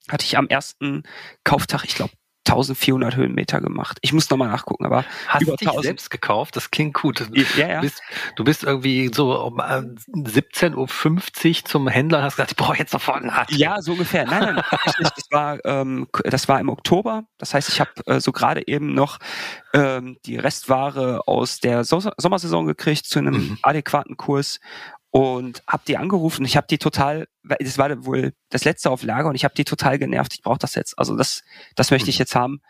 hatte ich am ersten Kauftag, ich glaube, 1400 Höhenmeter gemacht. Ich muss nochmal nachgucken, aber hast du dich selbst gekauft? Das klingt gut. Ja, ja. Du, bist, du bist irgendwie so um 17.50 äh, Uhr zum Händler und hast gesagt, ich brauche jetzt sofort einen Hard. Ja, so ungefähr. Nein, nein, das war, ähm, das war im Oktober. Das heißt, ich habe äh, so gerade eben noch ähm, die Restware aus der so Sommersaison gekriegt zu einem mhm. adäquaten Kurs und habe die angerufen. Ich habe die total, das war wohl das letzte auf Lager und ich habe die total genervt. Ich brauche das jetzt. Also das, das möchte ich mhm. jetzt haben.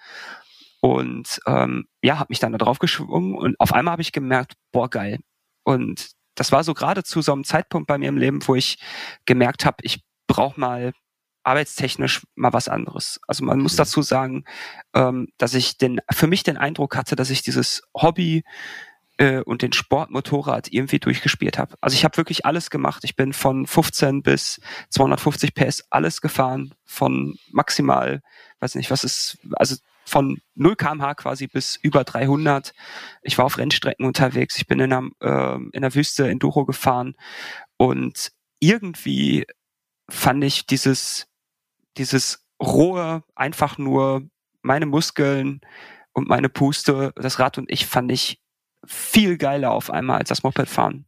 Und ähm, ja, habe mich dann da drauf geschwungen und auf einmal habe ich gemerkt, boah geil. Und das war so gerade zu so einem Zeitpunkt bei mir im Leben, wo ich gemerkt habe, ich brauche mal arbeitstechnisch mal was anderes. Also man muss mhm. dazu sagen, ähm, dass ich den für mich den Eindruck hatte, dass ich dieses Hobby äh, und den Sportmotorrad irgendwie durchgespielt habe. Also ich habe wirklich alles gemacht. Ich bin von 15 bis 250 PS alles gefahren, von maximal, weiß nicht, was ist, also von 0 kmh quasi bis über 300. Ich war auf Rennstrecken unterwegs. Ich bin in der, äh, in der Wüste Enduro gefahren und irgendwie fand ich dieses, dieses rohe, einfach nur meine Muskeln und meine Puste, das Rad und ich fand ich viel geiler auf einmal als das Moped fahren.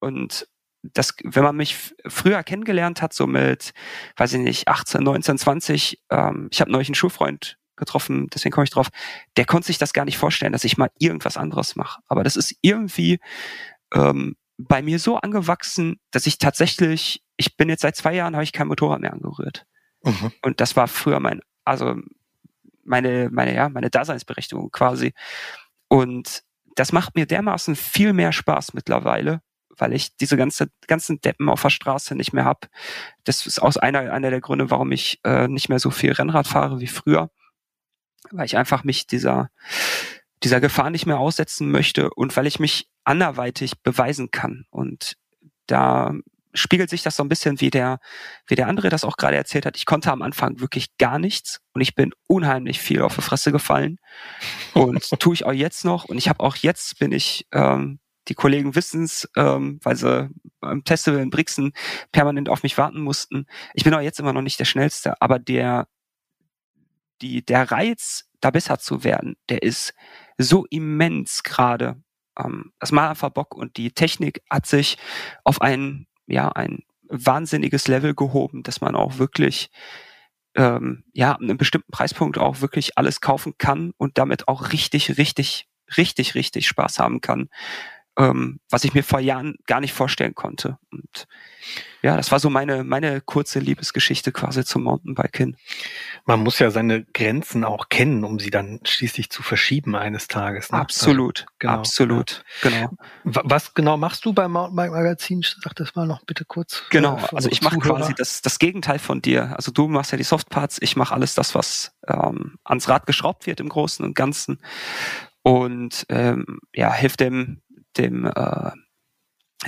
Und das, wenn man mich früher kennengelernt hat, so mit, weiß ich nicht, 18, 19, 20, ähm, ich habe neulich einen Schulfreund getroffen, deswegen komme ich drauf, der konnte sich das gar nicht vorstellen, dass ich mal irgendwas anderes mache. Aber das ist irgendwie ähm, bei mir so angewachsen, dass ich tatsächlich, ich bin jetzt seit zwei Jahren, habe ich kein Motorrad mehr angerührt. Mhm. Und das war früher mein, also meine, meine, ja, meine Daseinsberechtigung quasi. Und das macht mir dermaßen viel mehr Spaß mittlerweile, weil ich diese ganze, ganzen Deppen auf der Straße nicht mehr hab. Das ist aus einer, einer der Gründe, warum ich äh, nicht mehr so viel Rennrad fahre wie früher, weil ich einfach mich dieser, dieser Gefahr nicht mehr aussetzen möchte und weil ich mich anderweitig beweisen kann. Und da spiegelt sich das so ein bisschen, wie der, wie der andere das auch gerade erzählt hat. Ich konnte am Anfang wirklich gar nichts und ich bin unheimlich viel auf die Fresse gefallen und tue ich auch jetzt noch. Und ich habe auch jetzt bin ich, ähm, die Kollegen wissen's, ähm, weil sie beim Festival in Brixen permanent auf mich warten mussten. Ich bin auch jetzt immer noch nicht der Schnellste, aber der, die, der Reiz, da besser zu werden, der ist so immens gerade. Ähm, das mal einfach Bock und die Technik hat sich auf einen ja ein wahnsinniges Level gehoben, dass man auch wirklich ähm, ja an einem bestimmten Preispunkt auch wirklich alles kaufen kann und damit auch richtig, richtig, richtig, richtig Spaß haben kann ähm, was ich mir vor Jahren gar nicht vorstellen konnte. Und ja, das war so meine, meine kurze Liebesgeschichte quasi zum Mountainbike hin. Man muss ja seine Grenzen auch kennen, um sie dann schließlich zu verschieben eines Tages. Ne? Absolut, also, genau, absolut, ja. genau. Was genau machst du beim Mountainbike Magazin? Sag das mal noch bitte kurz. Genau, also ich mache quasi das, das Gegenteil von dir. Also du machst ja die Softparts, ich mache alles das, was ähm, ans Rad geschraubt wird im Großen und Ganzen und ähm, ja, hilft dem dem, äh,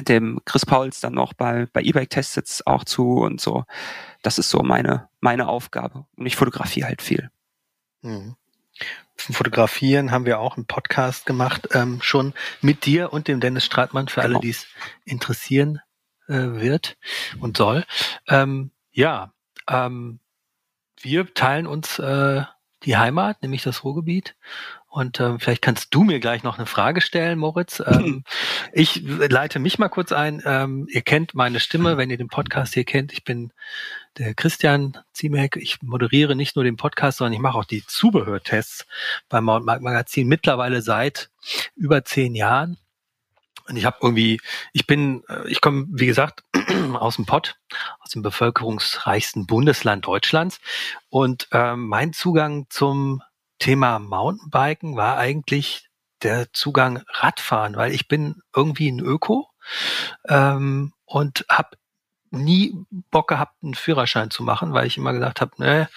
dem Chris Pauls dann noch bei, bei E-Bike-Tests jetzt auch zu und so. Das ist so meine, meine Aufgabe. Und ich fotografiere halt viel. Mhm. Fotografieren haben wir auch einen Podcast gemacht, ähm, schon mit dir und dem Dennis Stratmann, für Genau. alle, die es interessieren äh, wird und soll. Ähm, ja, ähm, wir teilen uns äh, die Heimat, nämlich das Ruhrgebiet. Und ähm, vielleicht kannst du mir gleich noch eine Frage stellen, Moritz. Ähm, ich leite mich mal kurz ein. Ähm, ihr kennt meine Stimme, wenn ihr den Podcast hier kennt. Ich bin der Christian Ziemek. Ich moderiere nicht nur den Podcast, sondern ich mache auch die Zubehörtests beim Mountainbike Magazin mittlerweile seit über zehn Jahren. Und ich habe irgendwie, ich bin, äh, ich komme, wie gesagt, aus dem Pott, aus dem bevölkerungsreichsten Bundesland Deutschlands. Und ähm, mein Zugang zum Thema Mountainbiken war eigentlich der Zugang Radfahren, weil ich bin irgendwie ein Öko ähm, und habe nie Bock gehabt, einen Führerschein zu machen, weil ich immer gesagt habe, ne,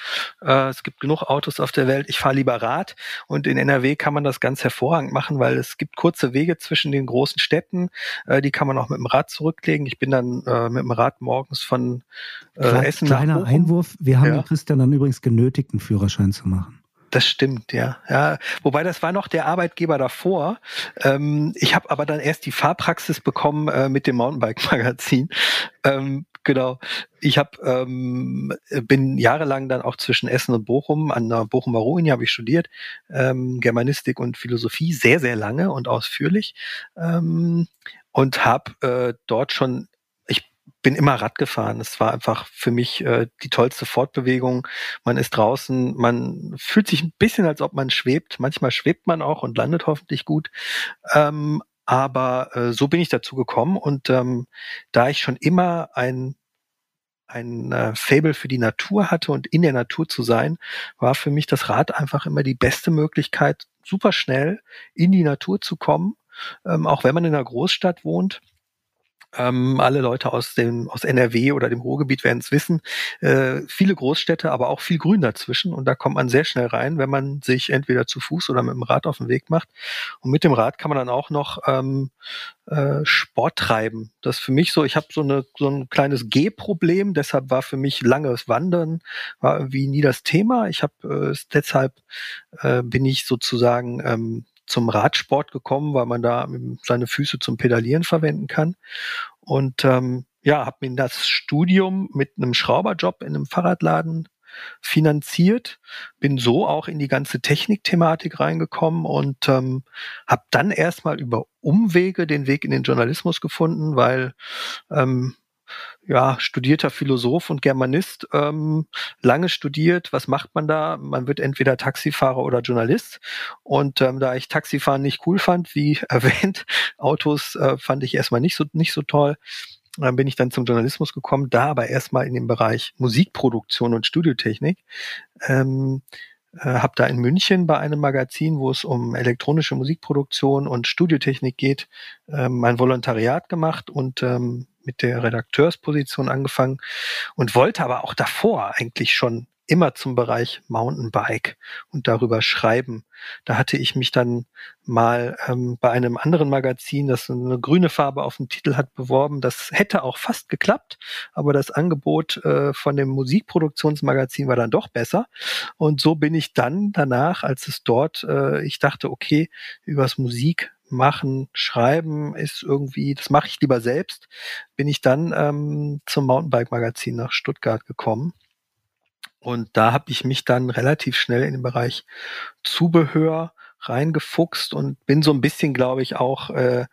äh, es gibt genug Autos auf der Welt, ich fahre lieber Rad. Und in NRW kann man das ganz hervorragend machen, weil es gibt kurze Wege zwischen den großen Städten, äh, die kann man auch mit dem Rad zurücklegen. Ich bin dann äh, mit dem Rad morgens von äh, Essen nach Kleiner Bochum. Einwurf, wir haben Ja. Christian dann übrigens genötigt, einen Führerschein zu machen. Das stimmt, ja. ja. Wobei das war noch der Arbeitgeber davor. Ähm, ich habe aber dann erst die Fahrpraxis bekommen äh, mit dem Mountainbike-Magazin. Ähm, genau. Ich hab, ähm, bin jahrelang dann auch zwischen Essen und Bochum an der Bochumer Ruhr habe ich studiert, ähm, Germanistik und Philosophie sehr sehr lange und ausführlich ähm, und habe äh, dort schon bin immer Rad gefahren. Es war einfach für mich äh, die tollste Fortbewegung. Man ist draußen, man fühlt sich ein bisschen, als ob man schwebt. Manchmal schwebt man auch und landet hoffentlich gut. Ähm, aber äh, so bin ich dazu gekommen und ähm, da ich schon immer ein ein äh, Fable für die Natur hatte und in der Natur zu sein, war für mich das Rad einfach immer die beste Möglichkeit, super schnell in die Natur zu kommen, ähm, auch wenn man in einer Großstadt wohnt. Ähm, alle Leute aus dem aus NRW oder dem Ruhrgebiet werden es wissen. Äh, viele Großstädte, aber auch viel Grün dazwischen und da kommt man sehr schnell rein, wenn man sich entweder zu Fuß oder mit dem Rad auf den Weg macht. Und mit dem Rad kann man dann auch noch ähm, äh, Sport treiben. Das für mich so, ich habe so, eine, so ein kleines G-Problem, deshalb war für mich langes Wandern war irgendwie nie das Thema. Ich habe äh, deshalb äh, bin ich sozusagen ähm, zum Radsport gekommen, weil man da seine Füße zum Pedalieren verwenden kann. Und ähm, ja, habe mir das Studium mit einem Schrauberjob in einem Fahrradladen finanziert, bin so auch in die ganze Technikthematik reingekommen und ähm, habe dann erstmal über Umwege den Weg in den Journalismus gefunden, weil ähm, ja, studierter Philosoph und Germanist, ähm, lange studiert. Was macht man da? Man wird entweder Taxifahrer oder Journalist. Und ähm, da ich Taxifahren nicht cool fand, wie erwähnt, Autos äh, fand ich erstmal nicht so nicht so toll. Dann bin ich dann zum Journalismus gekommen, da aber erstmal in dem Bereich Musikproduktion und Studiotechnik. Ähm, äh, habe da in München bei einem Magazin, wo es um elektronische Musikproduktion und Studiotechnik geht, ähm, mein Volontariat gemacht und ähm, mit der Redakteursposition angefangen und wollte aber auch davor eigentlich schon immer zum Bereich Mountainbike und darüber schreiben. Da hatte ich mich dann mal ähm, bei einem anderen Magazin, das eine grüne Farbe auf dem Titel hat, beworben. Das hätte auch fast geklappt, aber das Angebot äh, von dem Musikproduktionsmagazin war dann doch besser. Und so bin ich dann danach, als es dort, äh, ich dachte, okay, übers Musik machen, schreiben ist irgendwie, das mache ich lieber selbst, bin ich dann ähm, zum Mountainbike-Magazin nach Stuttgart gekommen. Und da habe ich mich dann relativ schnell in den Bereich Zubehör reingefuchst und bin so ein bisschen, glaube ich, auch äh,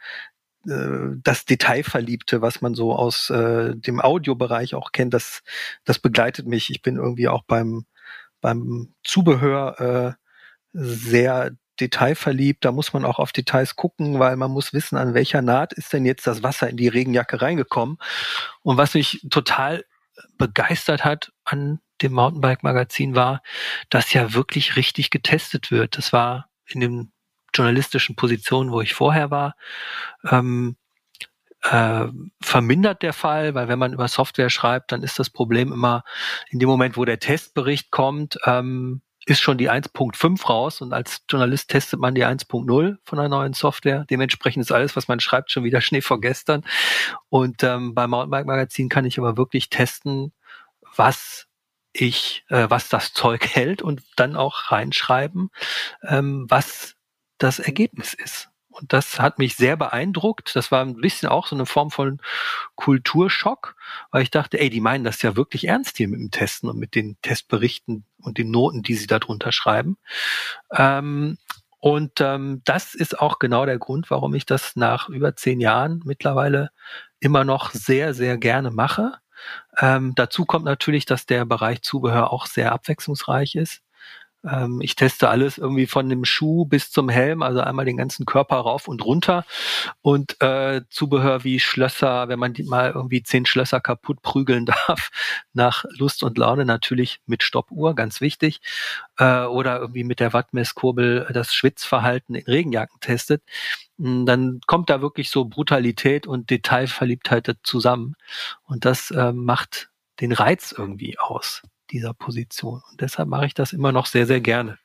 äh, das Detailverliebte, was man so aus äh, dem Audiobereich auch kennt, das, das begleitet mich. Ich bin irgendwie auch beim, beim Zubehör äh, sehr detailverliebt. Da muss man auch auf Details gucken, weil man muss wissen, an welcher Naht ist denn jetzt das Wasser in die Regenjacke reingekommen. Und was mich total begeistert hat an dem Mountainbike-Magazin war, dass ja wirklich richtig getestet wird. Das war in den journalistischen Positionen, wo ich vorher war, ähm, äh, vermindert der Fall, weil wenn man über Software schreibt, dann ist das Problem immer in dem Moment, wo der Testbericht kommt, ähm, ist schon die 1.5 raus und als Journalist testet man die 1.0 von einer neuen Software. Dementsprechend ist alles, was man schreibt, schon wieder Schnee vor gestern. Und ähm, beim Mountainbike Magazin kann ich aber wirklich testen, was ich, äh, was das Zeug hält und dann auch reinschreiben, ähm, was das Ergebnis ist. Und das hat mich sehr beeindruckt. Das war ein bisschen auch so eine Form von Kulturschock, weil ich dachte, ey, die meinen das ja wirklich ernst hier mit dem Testen und mit den Testberichten und den Noten, die sie da drunter schreiben. Ähm, und ähm, das ist auch genau der Grund, warum ich das nach über zehn Jahren mittlerweile immer noch sehr, sehr gerne mache. Ähm, dazu kommt natürlich, dass der Bereich Zubehör auch sehr abwechslungsreich ist. Ähm, ich teste alles irgendwie von dem Schuh bis zum Helm, also einmal den ganzen Körper rauf und runter. Und äh, Zubehör wie Schlösser, wenn man mal irgendwie zehn Schlösser kaputt prügeln darf, nach Lust und Laune natürlich mit Stoppuhr, ganz wichtig, äh, oder irgendwie mit der Wattmesskurbel das Schwitzverhalten in Regenjacken testet, hm, dann kommt da wirklich so Brutalität und Detailverliebtheit zusammen. Und das äh, macht den Reiz irgendwie aus dieser Position. Und deshalb mache ich das immer noch sehr, sehr gerne.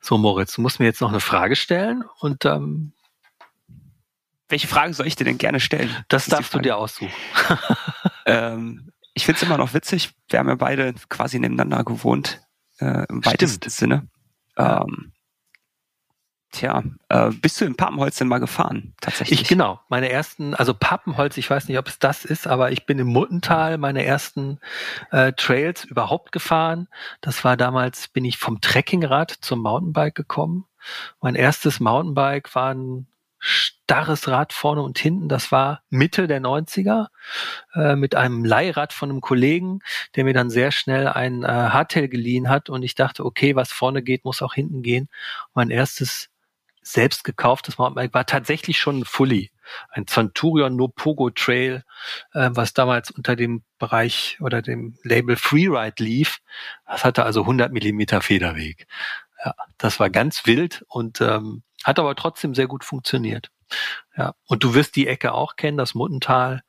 So, Moritz, du musst mir jetzt noch eine Frage stellen und ähm, welche Frage soll ich dir denn gerne stellen? Das, das darfst du dir aussuchen. ähm, ich finde es immer noch witzig. Wir haben ja beide quasi nebeneinander gewohnt, äh, im weitesten Sinne. Ähm, Tja, äh, bist du in Pappenholz denn mal gefahren, tatsächlich? Ich, genau. Meine ersten, also Pappenholz, ich weiß nicht, ob es das ist, aber ich bin im Muttental meine ersten äh, Trails überhaupt gefahren. Das war damals, bin ich vom Trekkingrad zum Mountainbike gekommen. Mein erstes Mountainbike war ein starres Rad vorne und hinten. Das war Mitte der 90er äh, mit einem Leihrad von einem Kollegen, der mir dann sehr schnell ein äh, Hardtail geliehen hat. Und ich dachte, okay, was vorne geht, muss auch hinten gehen. mein erstes selbst gekauftes Mountainbike war tatsächlich schon ein Fully, ein Centurion No Pogo Trail, äh, was damals unter dem Bereich oder dem Label Freeride lief. Das hatte also 100 Millimeter Federweg. Ja, das war ganz wild und ähm, hat aber trotzdem sehr gut funktioniert. Ja, und du wirst die Ecke auch kennen, das Muttental.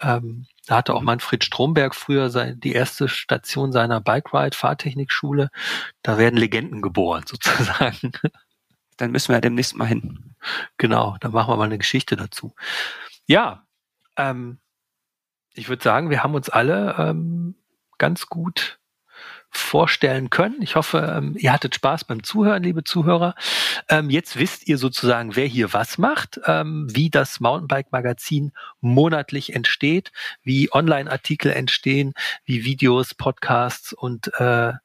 Ähm, da hatte auch Manfred Stromberg früher sein, die erste Station seiner Bike Ride Fahrtechnikschule. Da werden Legenden geboren sozusagen. Dann müssen wir ja demnächst mal hin. Genau, dann machen wir mal eine Geschichte dazu. Ja, ähm, ich würde sagen, wir haben uns alle ähm, ganz gut vorstellen können. Ich hoffe, ähm, ihr hattet Spaß beim Zuhören, liebe Zuhörer. Ähm, jetzt wisst ihr sozusagen, wer hier was macht, ähm, wie das Mountainbike-Magazin monatlich entsteht, wie Online-Artikel entstehen, wie Videos, Podcasts und äh, äh,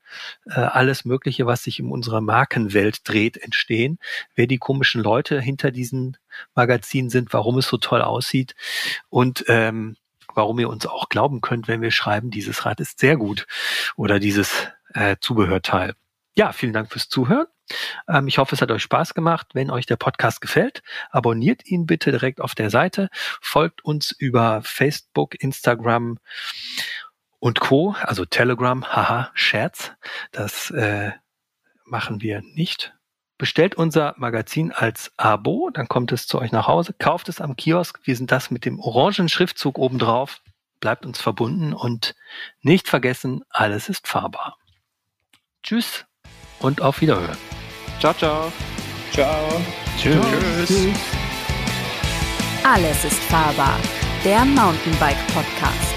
alles Mögliche, was sich in unserer Markenwelt dreht, entstehen. Wer die komischen Leute hinter diesen Magazinen sind, warum es so toll aussieht und warum ihr uns auch glauben könnt, wenn wir schreiben, dieses Rad ist sehr gut oder dieses äh, Zubehörteil. Ja, vielen Dank fürs Zuhören. Ähm, ich hoffe, es hat euch Spaß gemacht. Wenn euch der Podcast gefällt, abonniert ihn bitte direkt auf der Seite, folgt uns über Facebook, Instagram und Co., also Telegram, haha, Scherz. Das äh, machen wir nicht. Bestellt unser Magazin als Abo, dann kommt es zu euch nach Hause, kauft es am Kiosk. Wir sind das mit dem orangen Schriftzug obendrauf. Bleibt uns verbunden und nicht vergessen, alles ist fahrbar. Tschüss und auf Wiederhören. Ciao, ciao. Ciao. Tschüss. Tschüss. Alles ist fahrbar. Der Mountainbike Podcast.